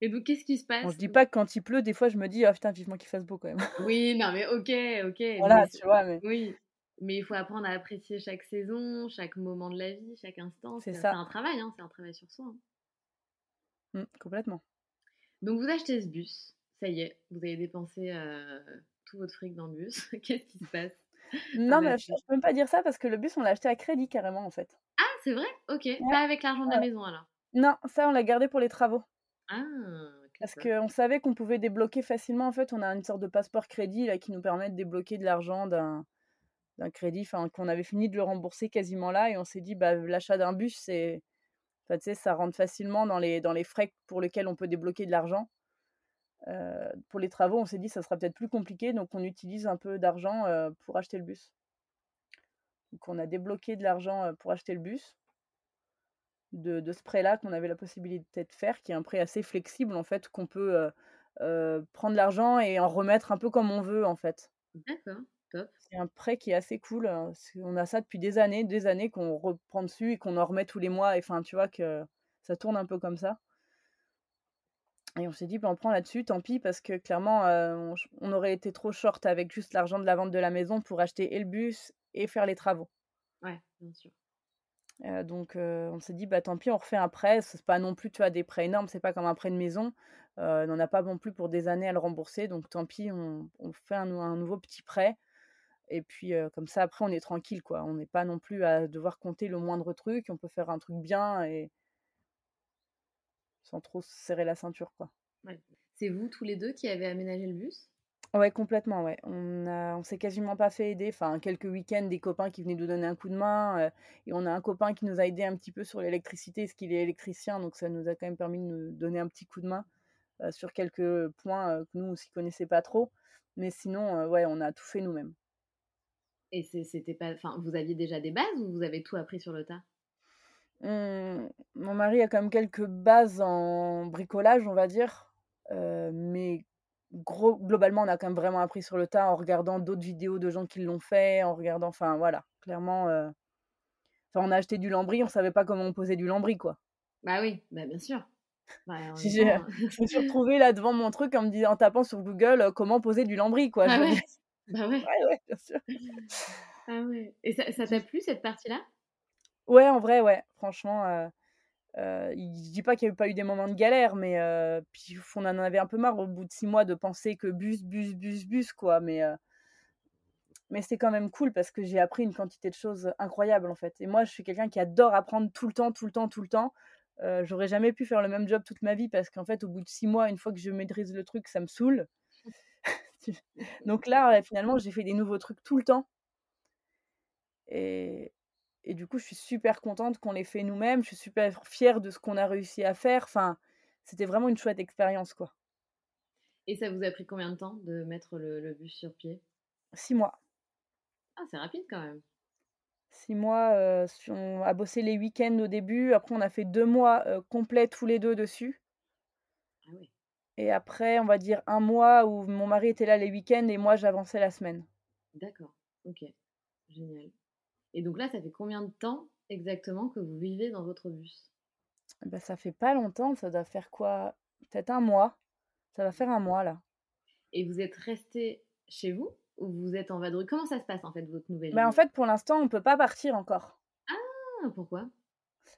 Et donc, qu'est-ce qui se passe? Je dis pas que quand il pleut, des fois, je me dis, oh putain, vivement qu'il fasse beau quand même. Oui, non, mais ok, ok. Voilà, tu vois. Mais... Oui, mais il faut apprendre à apprécier chaque saison, chaque moment de la vie, chaque instant. C'est ça. C'est un travail, hein, c'est un travail sur soi. Hein. Mmh, complètement. Donc vous achetez ce bus, ça y est, vous avez dépensé euh, tout votre fric dans le bus. Qu'est-ce qui se passe? Non, mais je ne peux même pas dire ça parce que le bus, on l'a acheté à crédit carrément en fait. Ah, c'est vrai? Ok. Pas avec l'argent de la maison alors? Non, ça, on l'a gardé pour les travaux. Ah, parce qu'on savait qu'on pouvait débloquer facilement. En fait, on a une sorte de passeport crédit là, qui nous permet de débloquer de l'argent d'un d'un crédit, enfin qu'on avait fini de le rembourser quasiment là, et on s'est dit bah l'achat d'un bus c'est tu sais, ça rentre facilement dans les, dans les frais pour lesquels on peut débloquer de l'argent. Euh, pour les travaux, on s'est dit ça sera peut-être plus compliqué, donc on utilise un peu d'argent euh, pour acheter le bus. Donc on a débloqué de l'argent euh, pour acheter le bus de, de ce prêt-là qu'on avait la possibilité de faire, qui est un prêt assez flexible en fait, qu'on peut prendre l'argent et en remettre un peu comme on veut en fait. D'accord. C'est un prêt qui est assez cool. Hein, on a ça depuis des années, des années qu'on reprend dessus et qu'on en remet tous les mois. Et enfin, tu vois que ça tourne un peu comme ça. Et on s'est dit, bah, on prend là-dessus, tant pis, parce que clairement, euh, on, aurait été trop short avec juste l'argent de la vente de la maison pour acheter et le bus et faire les travaux. Ouais, bien sûr. Euh, donc euh, on s'est dit, bah tant pis, on refait un prêt. C'est pas non plus, tu vois, des prêts énormes, c'est pas comme un prêt de maison. on n'en a pas non plus pour des années à le rembourser. Donc tant pis, on, fait un, un, nouveau petit prêt et puis comme ça, après, on est tranquille, quoi. On n'est pas non plus à devoir compter le moindre truc. On peut faire un truc bien et sans trop serrer la ceinture, quoi. C'est vous tous les deux qui avez aménagé le bus? Ouais, complètement, ouais. On a, on s'est quasiment pas fait aider. Enfin, quelques week-ends, des copains qui venaient nous donner un coup de main. et on a un copain qui nous a aidé un petit peu sur l'électricité, parce qu'il est électricien, donc ça nous a quand même permis de nous donner un petit coup de main sur quelques points que nous aussi connaissait pas trop. Mais sinon, ouais, on a tout fait nous-mêmes. Et c'était pas, enfin, vous aviez déjà des bases ou vous avez tout appris sur le tas? Mmh, Mon mari a quand même quelques bases en bricolage, on va dire, mais gros, globalement, on a quand même vraiment appris sur le tas en regardant d'autres vidéos de gens qui l'ont fait, en regardant, enfin voilà, clairement. Enfin, on a acheté du lambris, on savait pas comment on posait du lambris, quoi. Bah oui, bah bien sûr. Bah, je me suis retrouvée là devant mon truc en me en tapant sur Google comment poser du lambris, quoi. Ah bah ouais. ouais, bien sûr. Ah ouais. Et ça t'a plu cette partie-là? Ouais, en vrai, ouais. Franchement, euh, euh, je dis pas qu'il n'y a pas eu des moments de galère, mais euh, on en avait un peu marre au bout de six mois de penser que bus, bus, bus, bus, quoi. Mais, euh, mais c'est quand même cool parce que j'ai appris une quantité de choses incroyables, en fait. Et moi, je suis quelqu'un qui adore apprendre tout le temps, tout le temps, tout le temps. J'aurais jamais pu faire le même job toute ma vie parce qu'en fait, au bout de six mois, une fois que je maîtrise le truc, ça me saoule. Donc là, finalement, j'ai fait des nouveaux trucs tout le temps. et et du coup, je suis super contente qu'on l'ait fait nous-mêmes. Je suis super fière de ce qu'on a réussi à faire. Enfin, c'était vraiment une chouette expérience, quoi. Et ça vous a pris combien de temps de mettre le le bus sur pied? 6 mois. Ah, c'est rapide quand même. 6 mois, su on a bossé les week-ends au début. Après, on a fait 2 mois, heu, complets tous les 2 dessus. Ah oui. Et après, on va dire 1 mois où mon mari était là les week-ends et moi j'avançais la semaine. D'accord, OK, génial. Et donc là, ça fait combien de temps exactement que vous vivez dans votre bus? Et bah, ça fait pas longtemps, ça doit faire quoi? Peut-être 1 mois. Ça va faire 1 mois là. Et vous êtes restés chez vous ou vous êtes en vadrouille? Comment ça se passe en fait votre nouvelle Bah, en fait, pour l'instant, on peut pas partir encore. Ah, pourquoi?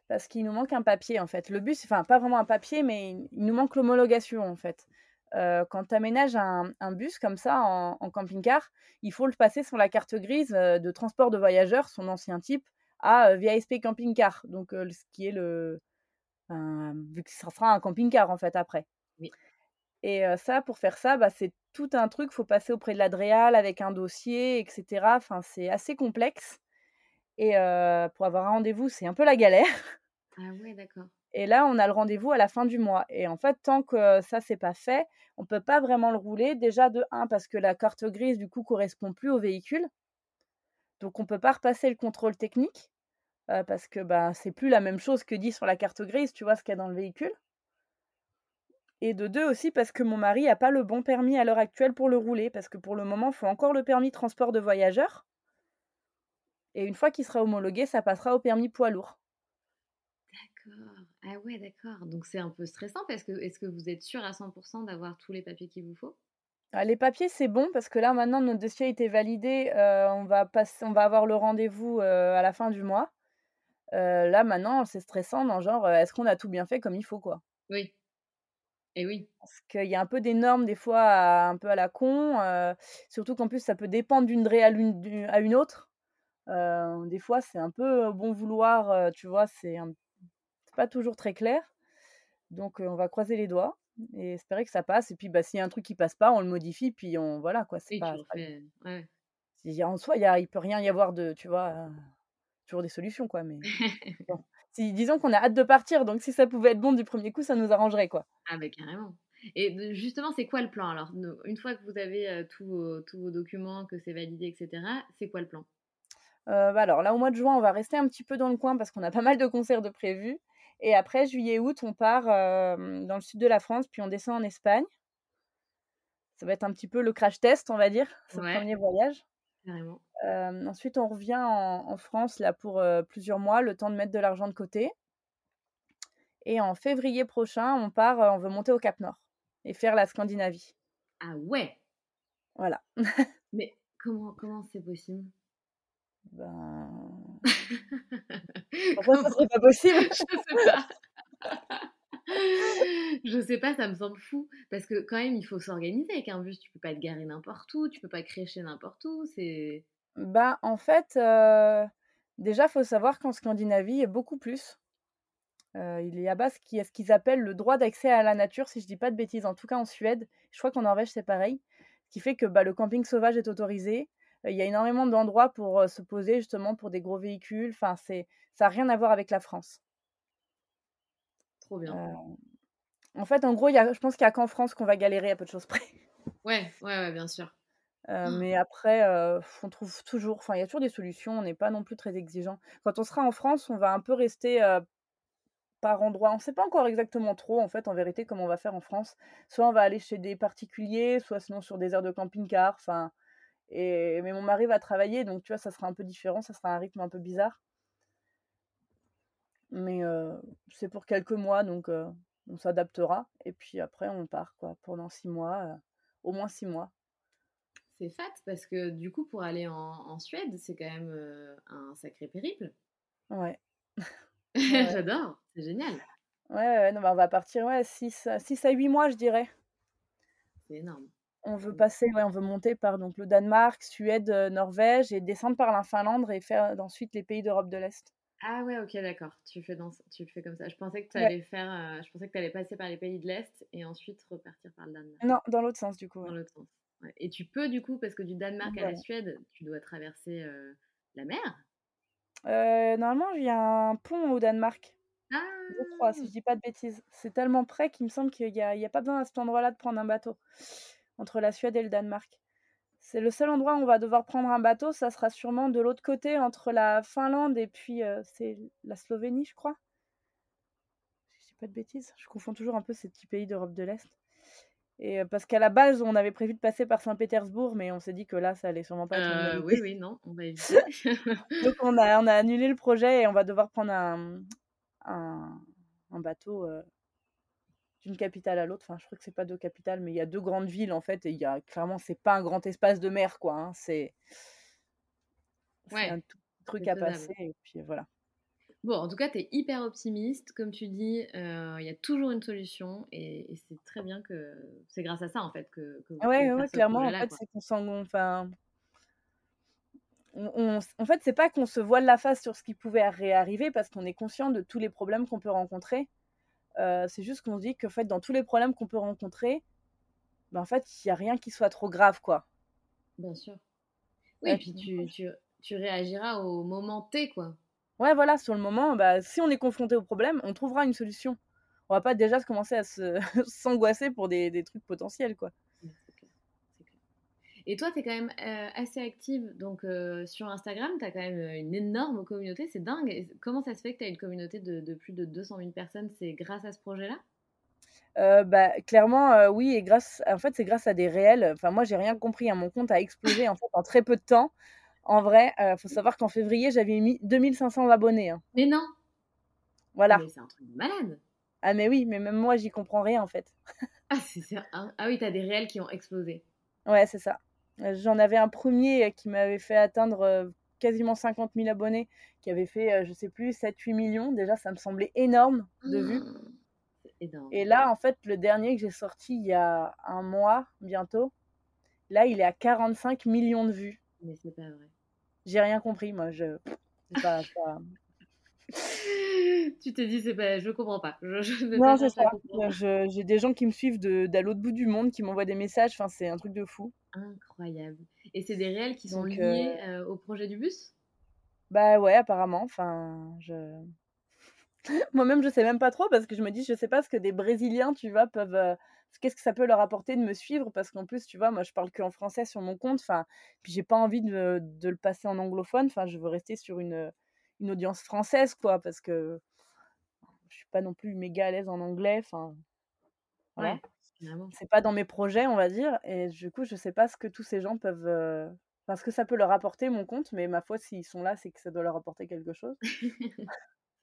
Parce qu'il nous manque un papier en fait. Le bus, enfin pas vraiment un papier, mais il nous manque l'homologation en fait. Quand tu aménages un un bus comme ça en en camping-car, il faut le passer sur la carte grise, de transport de voyageurs, son ancien type, à, VASP camping-car. Donc, ce qui est le vu que ça sera un camping-car en fait après. Oui. Et ça, pour faire ça, bah, c'est tout un truc, faut passer auprès de l'Adréal avec un dossier et cetera. Enfin, c'est assez complexe et pour avoir un rendez-vous, c'est un peu la galère. Ah ouais, d'accord. Et là, on a le rendez-vous à la fin du mois et en fait, tant que ça, c'est pas fait, on peut pas vraiment le rouler. Déjà de 1 parce que la carte grise, du coup, correspond plus au véhicule. Donc on peut pas repasser le contrôle technique, heu, parce que, bah, c'est plus la même chose que dit sur la carte grise, tu vois ce qu'il y a dans le véhicule. Et de 2 aussi parce que mon mari a pas le bon permis à l'heure actuelle pour le rouler, parce que pour le moment, il faut encore le permis transport de voyageurs. Et une fois qu'il sera homologué, ça passera au permis poids lourd. D'accord. Ah ouais, d'accord. Donc c'est un peu stressant parce que est-ce que vous êtes sûr à 100% d'avoir tous les papiers qu'il vous faut? Ah, les papiers, c'est bon parce que là, maintenant, notre dossier a été validé, heu, on va passer on va avoir le rendez-vous, heu, à la fin du mois. Heu, là, maintenant, c'est stressant dans genre, est-ce qu'on a tout bien fait comme il faut, quoi? Oui. Et oui. Parce qu'il y a un peu des normes des fois à un peu à la con, surtout qu'en plus ça peut dépendre d'une DRE à une autre. Des fois, c'est un peu bon vouloir, tu vois? C'est un c'est pas toujours très clair. Donc, on va croiser les doigts et espérer que ça passe et puis, bah, s'il y a un truc qui passe pas, on le modifie puis on voilà quoi, c'est pas ouais. en soi, il y a il peut rien y avoir de tu vois? Toujours des solutions quoi, mais bon. Si disons qu'on a hâte de partir, donc si ça pouvait être bon du premier coup, ça nous arrangerait, quoi. Ah beh, carrément. Et justement, c'est quoi le plan alors? Ne une fois que vous avez, tous vos tous vos documents, que c'est validé et cetera, c'est quoi le plan? Bah, alors là, au mois de juin, on va rester un petit peu dans le coin parce qu'on a pas mal de concerts de prévus et après juillet, août, on part, hem, dans le sud de la France, puis on descend en Espagne. Ça va être un petit peu le crash test, on va dire, ce Ouais, 1er voyage. Hem, ensuite, on revient en en France là pour, heu, plusieurs mois, le temps de mettre de l'argent de côté. Et en février prochain, on part, on veut monter au Cap Nord et faire la Scandinavie. Ah ouais! Voilà. Mais comment comment c'est possible? Ben, pourquoi serait pas possible? Je sais pas. Je sais pas, ça me semble fou parce que quand même, il faut s'organiser avec un bus. Tu peux pas te garer n'importe où, tu peux pas crécher n'importe où, c'est Bah, en fait, heu, déjà, faut savoir qu'en Scandinavie, il y a beaucoup plus. Heu, il y a bas ce qui ce qu'ils appellent le droit d'accès à la nature, si je dis pas de bêtises, en tout cas en Suède. Je crois qu'en Norvège, c'est pareil. Ce qui fait que, bah, le camping sauvage est autorisé. Il y a énormément d'endroits pour, se poser justement pour des gros véhicules. Enfin, c'est ça a rien à voir avec la France. trop bien. Heu, en fait, en gros, y a je pense qu'il y a qu'en France qu'on va galérer à peu de choses près. Ouais, ouais, ouais, bien sûr. Heu, mais après, on trouve toujours enfin, il y a toujours des solutions, on n'est pas non plus très exigeants. Quand on sera en France, on va un peu rester, par endroits. On ne sait pas encore exactement trop, en fait, en vérité, comment on va faire en France. Soit on va aller chez des particuliers, soit sinon sur des aires de camping-car, enfin et mais mon mari va travailler, donc tu vois, ça sera un peu différent, ça sera un rythme un peu bizarre. Mais c'est pour quelques mois, donc on s'adaptera et puis après on part, quoi, pendant 6 mois, au moins 6 mois. C'est fat parce que du coup, pour aller en en Suède, c'est quand même, un sacré périple. Ouais. J'adore, c'est génial, Ouais, ouais, non, bah, on va partir, ouais, 6 à 6 à 8 mois, je dirais. c'est énorme. On veut passer ouais, on veut monter par donc le Danemark, Suède, heu, Norvège et descendre par la Finlande et faire ensuite les pays d'Europe de l'Est. Ah ouais, OK, d'accord. Tu fais dans tu le fais comme ça. Je pensais que tu Ouais. allais faire, heu, je pensais que tu passer par les pays de l'Est et ensuite repartir par le Danemark, Non, dans l'autre sens, du coup, dans ouais. l'autre sens. Ouais et tu peux du coup, parce que du Danemark à la. Suède, tu dois traverser, heu, la mer? Normalement, il y a un pont au Danemark. Je crois, si je Ah! dis pas de bêtises. C'est tellement près qu'il me semble qu'il y a il y a pas besoin à cet endroit-là de prendre un bateau, entre la Suède et le Danemark. C'est le seul endroit où on va devoir prendre un bateau, ça sera sûrement de l'autre côté entre la Finlande et puis, heu, c'est la Slovénie, je crois? Si je dis pas de bêtises, je confonds toujours un peu ces petits pays d'Europe de l'Est et heu, parce qu'à la base, on avait prévu de passer par Saint-Pétersbourg, mais on s'est dit que là, ça allait sûrement pas être idée. oui, oui, non, on va éviter. Donc on a on a annulé le projet et on va devoir prendre un, un un bateau, d'une capitale à l'autre. Enfin, je crois que c'est pas 2 capitales, mais il y a 2 grandes villes, en fait et il y a clairement, c'est pas un grand espace de mer, quoi, hein. C'est Ouais, un tout truc à passer et puis voilà. Bon, en tout cas, tu es hyper optimiste. Comme tu dis, heu, il y a toujours une solution et et c'est très bien que c'est grâce à ça, en fait, que que vous ouais, ouais, clairement, en fait, c'est qu'on s'en enfin on on s en fait, c'est pas qu'on se voile la face sur ce qui pouvait réarriver parce qu'on est conscient de tous les problèmes qu'on peut rencontrer. Heu, c'est juste qu'on se dit qu'en fait, dans tous les problèmes qu'on peut rencontrer, bah, en fait, il y a rien qui soit trop grave, quoi. Bien sûr. Oui, et puis tu tu tu réagiras au moment T, quoi. ouais, voilà, sur le moment, bah, si on est confronté au problème, on trouvera une solution. On va pas déjà se commencer à se s'angoisser pour des des trucs potentiels, quoi. Ouais, c'est clair, c'est clair. Et toi, tu es quand même, heu, assez active donc heu, sur Instagram, tu as quand même, heu, une énorme communauté, c'est dingue et comment ça se fait que tu as une communauté de de plus de 200 000 personnes? C'est grâce à ce projet-là? Bah, clairement, oui et grâce en fait, c'est grâce à des réels, enfin, moi, j'ai rien compris, hein. Mon compte a explosé, en fait, en très peu de temps. En vrai, heu, faut savoir qu'en février, j'avais mis 2 500 abonnés, hein. Mais non! Voilà. Mais c'est un truc de malade! Ah mais oui, mais même moi, j'y comprends rien, en fait. Ah, c'est c'est un ah oui, tu as des réels qui ont explosé. Ouais, c'est ça. J'en avais un 1er qui m'avait fait atteindre, heu, quasiment 50 000 abonnés, qui avait fait, heu, je sais plus 7-8 millions. Déjà, ça me semblait énorme de vues énorme. et là, en fait, le dernier que j'ai sorti il y a 1 mois bientôt, là, il est à 45 millions de vues. Mais c'est pas vrai. J'ai rien compris, moi, je pas Tu t'es dit: «C'est pas je comprends pas, je je non, c'est ça. à comprendre». Heu, je j'ai des gens qui me suivent de d'à l'autre bout du monde, qui m'envoient des messages, enfin, c'est un truc de fou. Incroyable et c'est des réels qui sont Donc liés, heu, au projet du bus? bah, ouais, apparemment, enfin, je moi-même, je sais même pas trop parce que je me dis: «Je sais pas ce que des brésiliens, tu vois, peuvent, heu, qu'est-ce que ça peut leur apporter de me suivre?» parce qu'en plus, tu vois, moi, je parle qu'en français sur mon compte, enfin, puis j'ai pas envie de de le passer en anglophone, enfin, je veux rester sur une, une audience française, quoi, parce que je suis pas non plus méga à l'aise en anglais, enfin, voilà. Ouais, carrément. C'est pas dans mes projets, on va dire et du coup, je sais pas ce que tous ces gens peuvent, heu, enfin, ce que ça peut leur apporter mon compte, mais ma foi, s'ils sont là, c'est que ça doit leur apporter quelque chose.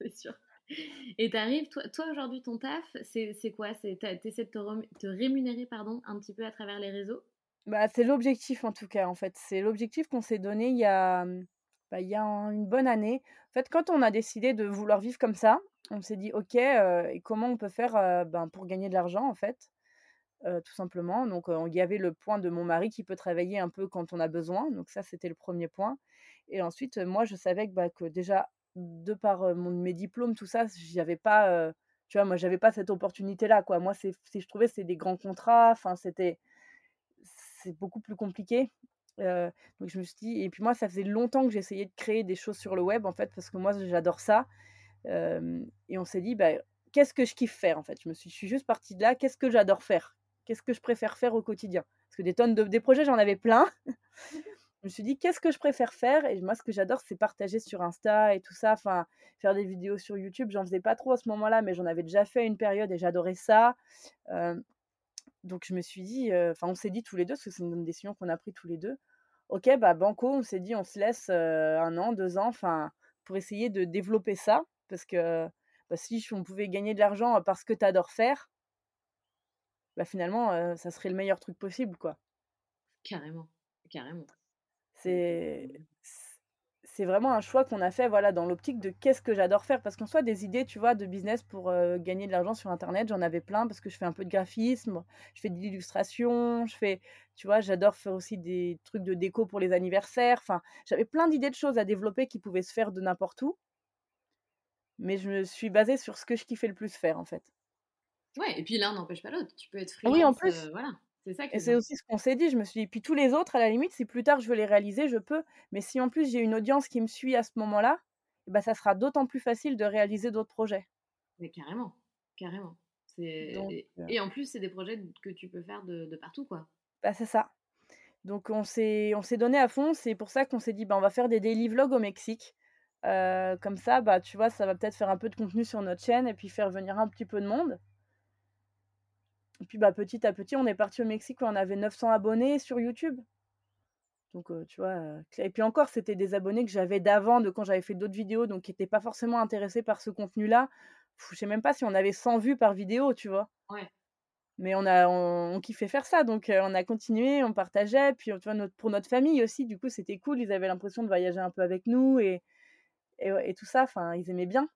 C'est sûr et tu arrives toi toi, aujourd'hui, ton taf, c'est c'est quoi? C'est tu as tu essaies de te rem te rémunérer, pardon, un petit peu à travers les réseaux? Bah, c'est l'objectif en tout cas, en fait. C'est l'objectif qu'on s'est donné il y a, mmh, bah, il y a un une bonne année. En fait, quand on a décidé de vouloir vivre comme ça, on s'est dit: «OK, heu et comment on peut faire, heu, ben, pour gagner de l'argent?» en fait, heu, tout simplement. Donc, heu, il y avait le point de mon mari qui peut travailler un peu quand on a besoin, donc ça, c'était le premier point et ensuite, heu, moi, je savais que, bah, déjà, de par, mes diplômes, tout ça, j'avais pas, tu vois, moi, j'avais pas cette opportunité-là, quoi. Moi, si je trouvais, c'est des grands contrats, enfin, c'était c'est beaucoup plus compliqué. Donc je me suis dit et puis moi, ça faisait longtemps que j'essayais de créer des choses sur le web, en fait, parce que moi, j'adore ça. Et on s'est dit: «Bah, qu'est-ce que je kiffe faire?» en fait? Je me suis je suis juste partie de là, qu'est-ce que j'adore faire? Qu'est-ce que je préfère faire au quotidien? Parce que des tonnes de des projets, j'en avais plein. Je me suis dit: «Qu'est-ce que je préfère faire?» et moi, ce que j'adore, c'est partager sur Insta et tout ça, enfin, faire des vidéos sur YouTube. J'en faisais pas trop à ce moment-là, mais j'en avais déjà fait une période et j'adorais ça. Hem, donc je me suis dit, heu, enfin, on s'est dit tous les 2, parce que c'est une décision qu'on a pris tous les 2. OK, bah, banco, on s'est dit: «On se laisse, heu, 1 an, 2 ans», enfin, pour essayer de développer ça. Parce que, bah, si on pouvait gagner de l'argent parce que tu adores faire bah, finalement, ça serait le meilleur truc possible, quoi. Carrément, carrément. C'est c'est vraiment un choix qu'on a fait, voilà, dans l'optique de qu'est-ce que j'adore faire? Parce qu'en soi, des idées, tu vois, de business pour, gagner de l'argent sur internet, j'en avais plein parce que je fais un peu de graphisme, je fais de l'illustration, je fais tu vois, j'adore faire aussi des trucs de déco pour les anniversaires, enfin, j'avais plein d'idées de choses à développer qui pouvaient se faire de n'importe où mais je me suis basée sur ce que je kiffais le plus faire, en fait. Ouais et puis l'un n'empêche pas l'autre. Tu peux être Oui, en freelance, plus voilà, c'est ça et est c'est aussi ce qu'on s'est dit, je me suis dit: «Puis tous les autres, à la limite, si plus tard je veux les réaliser, je peux, mais si en plus j'ai une audience qui me suit à ce moment-là» bah, ça sera d'autant plus facile de réaliser d'autres projets. Mais carrément, carrément. Et en plus, c'est des projets que tu peux faire de, partout, quoi. Bah, c'est ça. Donc on s'est donné à fond. C'est pour ça qu'on s'est dit, bah, on va faire des daily vlogs au Mexique. comme ça, bah, tu vois, ça va peut-être faire un peu de contenu sur notre chaîne et puis faire venir un petit peu de monde. Et puis bah, petit à petit, on est parti au Mexique où on avait 900 abonnés sur YouTube. Donc, tu vois, et puis encore, c'était des abonnés que j'avais d'avant, de quand j'avais fait d'autres vidéos, donc qui n'étaient pas forcément intéressés par ce contenu-là. Je sais même pas si on avait 100 vues par vidéo, tu vois. Ouais. Mais on a, on, kiffait faire ça, donc on a continué, on partageait, puis tu vois, notre, pour notre famille aussi, du coup, c'était cool. Ils avaient l'impression de voyager un peu avec nous et, et, tout ça. Enfin, ils aimaient bien.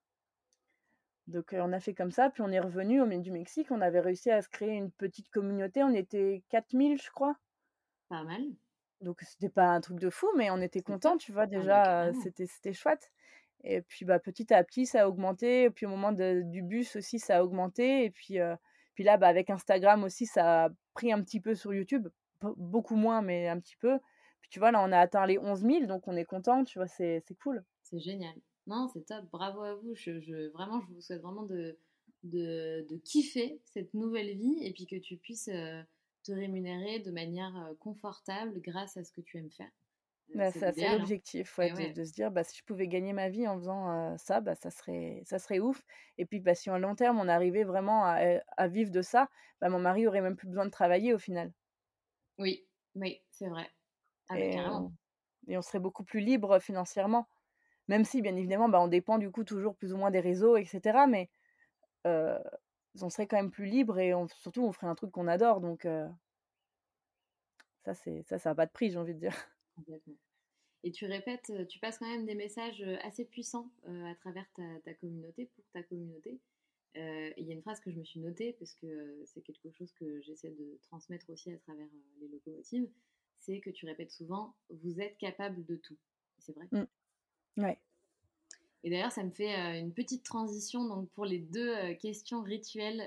Donc on a fait comme ça, puis on est revenu au milieu du Mexique. On avait réussi à se créer une petite communauté. On était 4000, je crois. Pas mal. Donc c'était pas un truc de fou, mais on était contents, tu vois, ah, déjà, c'était c'était chouette. Et puis bah, petit à petit, ça a augmenté. Et puis au moment du bus aussi, ça a augmenté. Et puis, puis là, bah, avec Instagram aussi, ça a pris un petit peu sur YouTube. Beaucoup moins, mais un petit peu. Puis tu vois, là, on a atteint les 11 000, donc on est content, tu vois, c'est cool. C'est génial. Non, c'est top. Bravo à vous. Je, vraiment, je vous souhaite vraiment de, de, de, kiffer cette nouvelle vie et puis que tu puisses te rémunérer de manière confortable grâce à ce que tu aimes faire. Bah, c'est hein. l'objectif, de, se dire bah, si je pouvais gagner ma vie en faisant ça, bah, ça, serait, ça serait ouf. Et puis bah, si en long terme on arrivait vraiment à, vivre de ça, bah, mon mari aurait même plus besoin de travailler au final. Oui, oui, c'est vrai. Ah, et, on, et, on, serait beaucoup plus libre financièrement. Même si, bien évidemment, bah, on dépend du coup toujours plus ou moins des réseaux, etc. Mais on serait quand même plus libre et surtout on ferait un truc qu'on adore. Donc ça, c'est ça, ça n'a pas de prix, j'ai envie de dire. Et tu répètes, tu passes quand même des messages assez puissants à travers ta, communauté, pour ta communauté. Il y a une phrase que je me suis notée, parce que c'est quelque chose que j'essaie de transmettre aussi à travers les locomotives, c'est que tu répètes souvent, vous êtes capable de tout. C'est vrai? Mmh. Ouais. Et d'ailleurs, ça me fait une petite transition donc pour les deux questions rituelles.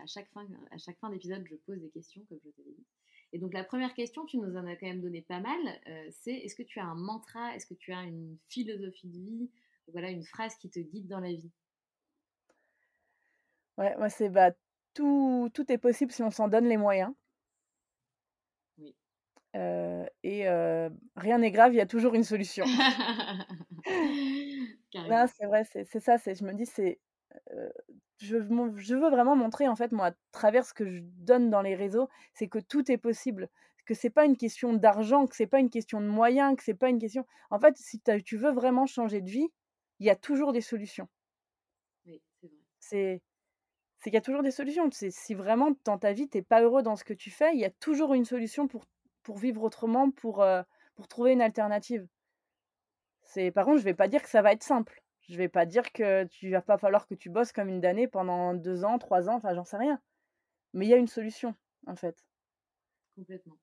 à chaque fin, à chaque fin d'épisode, je pose des questions, comme je t'avais dit. Et donc la première question, tu nous en as quand même donné pas mal, c'est est-ce que tu as un mantra, est-ce que tu as une philosophie de vie, voilà une phrase qui te guide dans la vie? Ouais, moi c'est bah tout, tout est possible si on s'en donne les moyens. Et rien n'est grave, il y a toujours une solution. c'est vrai, c'est ça. Je me dis, c'est je, je, veux vraiment montrer, en fait, moi, à travers ce que je donne dans les réseaux, c'est que tout est possible. Que c'est pas une question d'argent, que c'est pas une question de moyens, que c'est pas une question. En fait, si tu veux vraiment changer de vie, il y a toujours des solutions. Oui, c'est vrai. C'est c'est qu'il y a toujours des solutions. Si vraiment dans ta vie, tu n'es pas heureux dans ce que tu fais, il y a toujours une solution pour, pour vivre autrement, pour, pour trouver une alternative. Par contre, je vais pas dire que ça va être simple. Je vais pas dire que tu va pas falloir que tu bosses comme une damnée pendant deux ans, trois ans, enfin j'en sais rien. Mais il y a une solution, en fait. Complètement.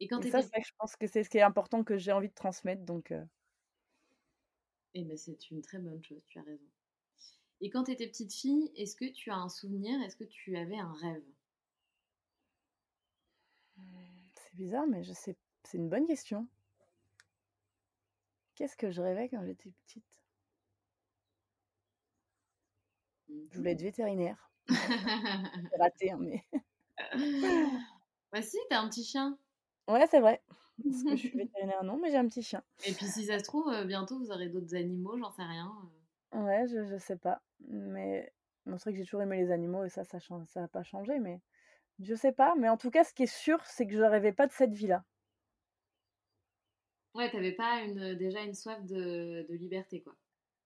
Et quand ça, je pense que c'est ce qui est important que j'ai envie de transmettre, donc. Euh eh ben, c'est une très bonne chose, tu as raison. Et quand tu étais petite fille, est-ce que tu as un souvenir? Est-ce que tu avais un rêve? C'est bizarre, mais je sais. C'est une bonne question. Qu'est-ce que je rêvais quand j'étais petite? Je voulais être vétérinaire. raté, hein, mais. bah si, t'as un petit chien. Ouais, c'est vrai. Parce que je suis vétérinaire, non, mais j'ai un petit chien. Et puis si ça se trouve, euh, bientôt vous aurez d'autres animaux, j'en sais rien. Euh. Ouais, je, je sais pas. Mais c'est vrai que j'ai toujours aimé les animaux et ça, ça n'a ça pas changé. Mais je sais pas. Mais en tout cas, ce qui est sûr, c'est que je rêvais pas de cette vie-là. Ouais, t'avais pas une, déjà une soif de, de liberté, quoi.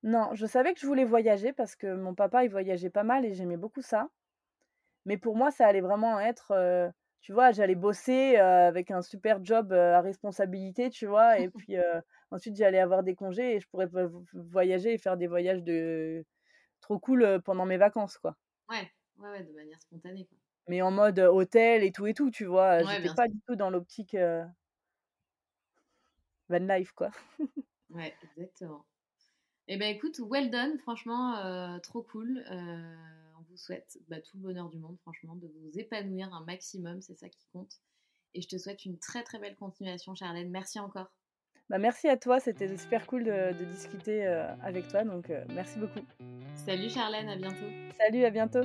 Non, je savais que je voulais voyager parce que mon papa, il voyageait pas mal et j'aimais beaucoup ça. Mais pour moi, ça allait vraiment être, tu vois, j'allais bosser avec un super job à responsabilité, tu vois, et puis ensuite j'allais avoir des congés et je pourrais voyager et faire des voyages de trop cool pendant mes vacances, quoi. Ouais, ouais, ouais, de manière spontanée, quoi. Mais en mode hôtel et tout et tout, tu vois? J'étais pas du tout dans l'optique van life, quoi. ouais, exactement. Eh ben écoute, well done, franchement, euh, trop cool. Euh, on vous souhaite bah, tout le bonheur du monde, franchement, de vous épanouir un maximum, c'est ça qui compte. Et je te souhaite une très très belle continuation, Charlène. Merci encore. Bah, merci à toi, c'était super cool de, de discuter avec toi, donc merci beaucoup. Salut Charlène, à bientôt. Salut, à bientôt.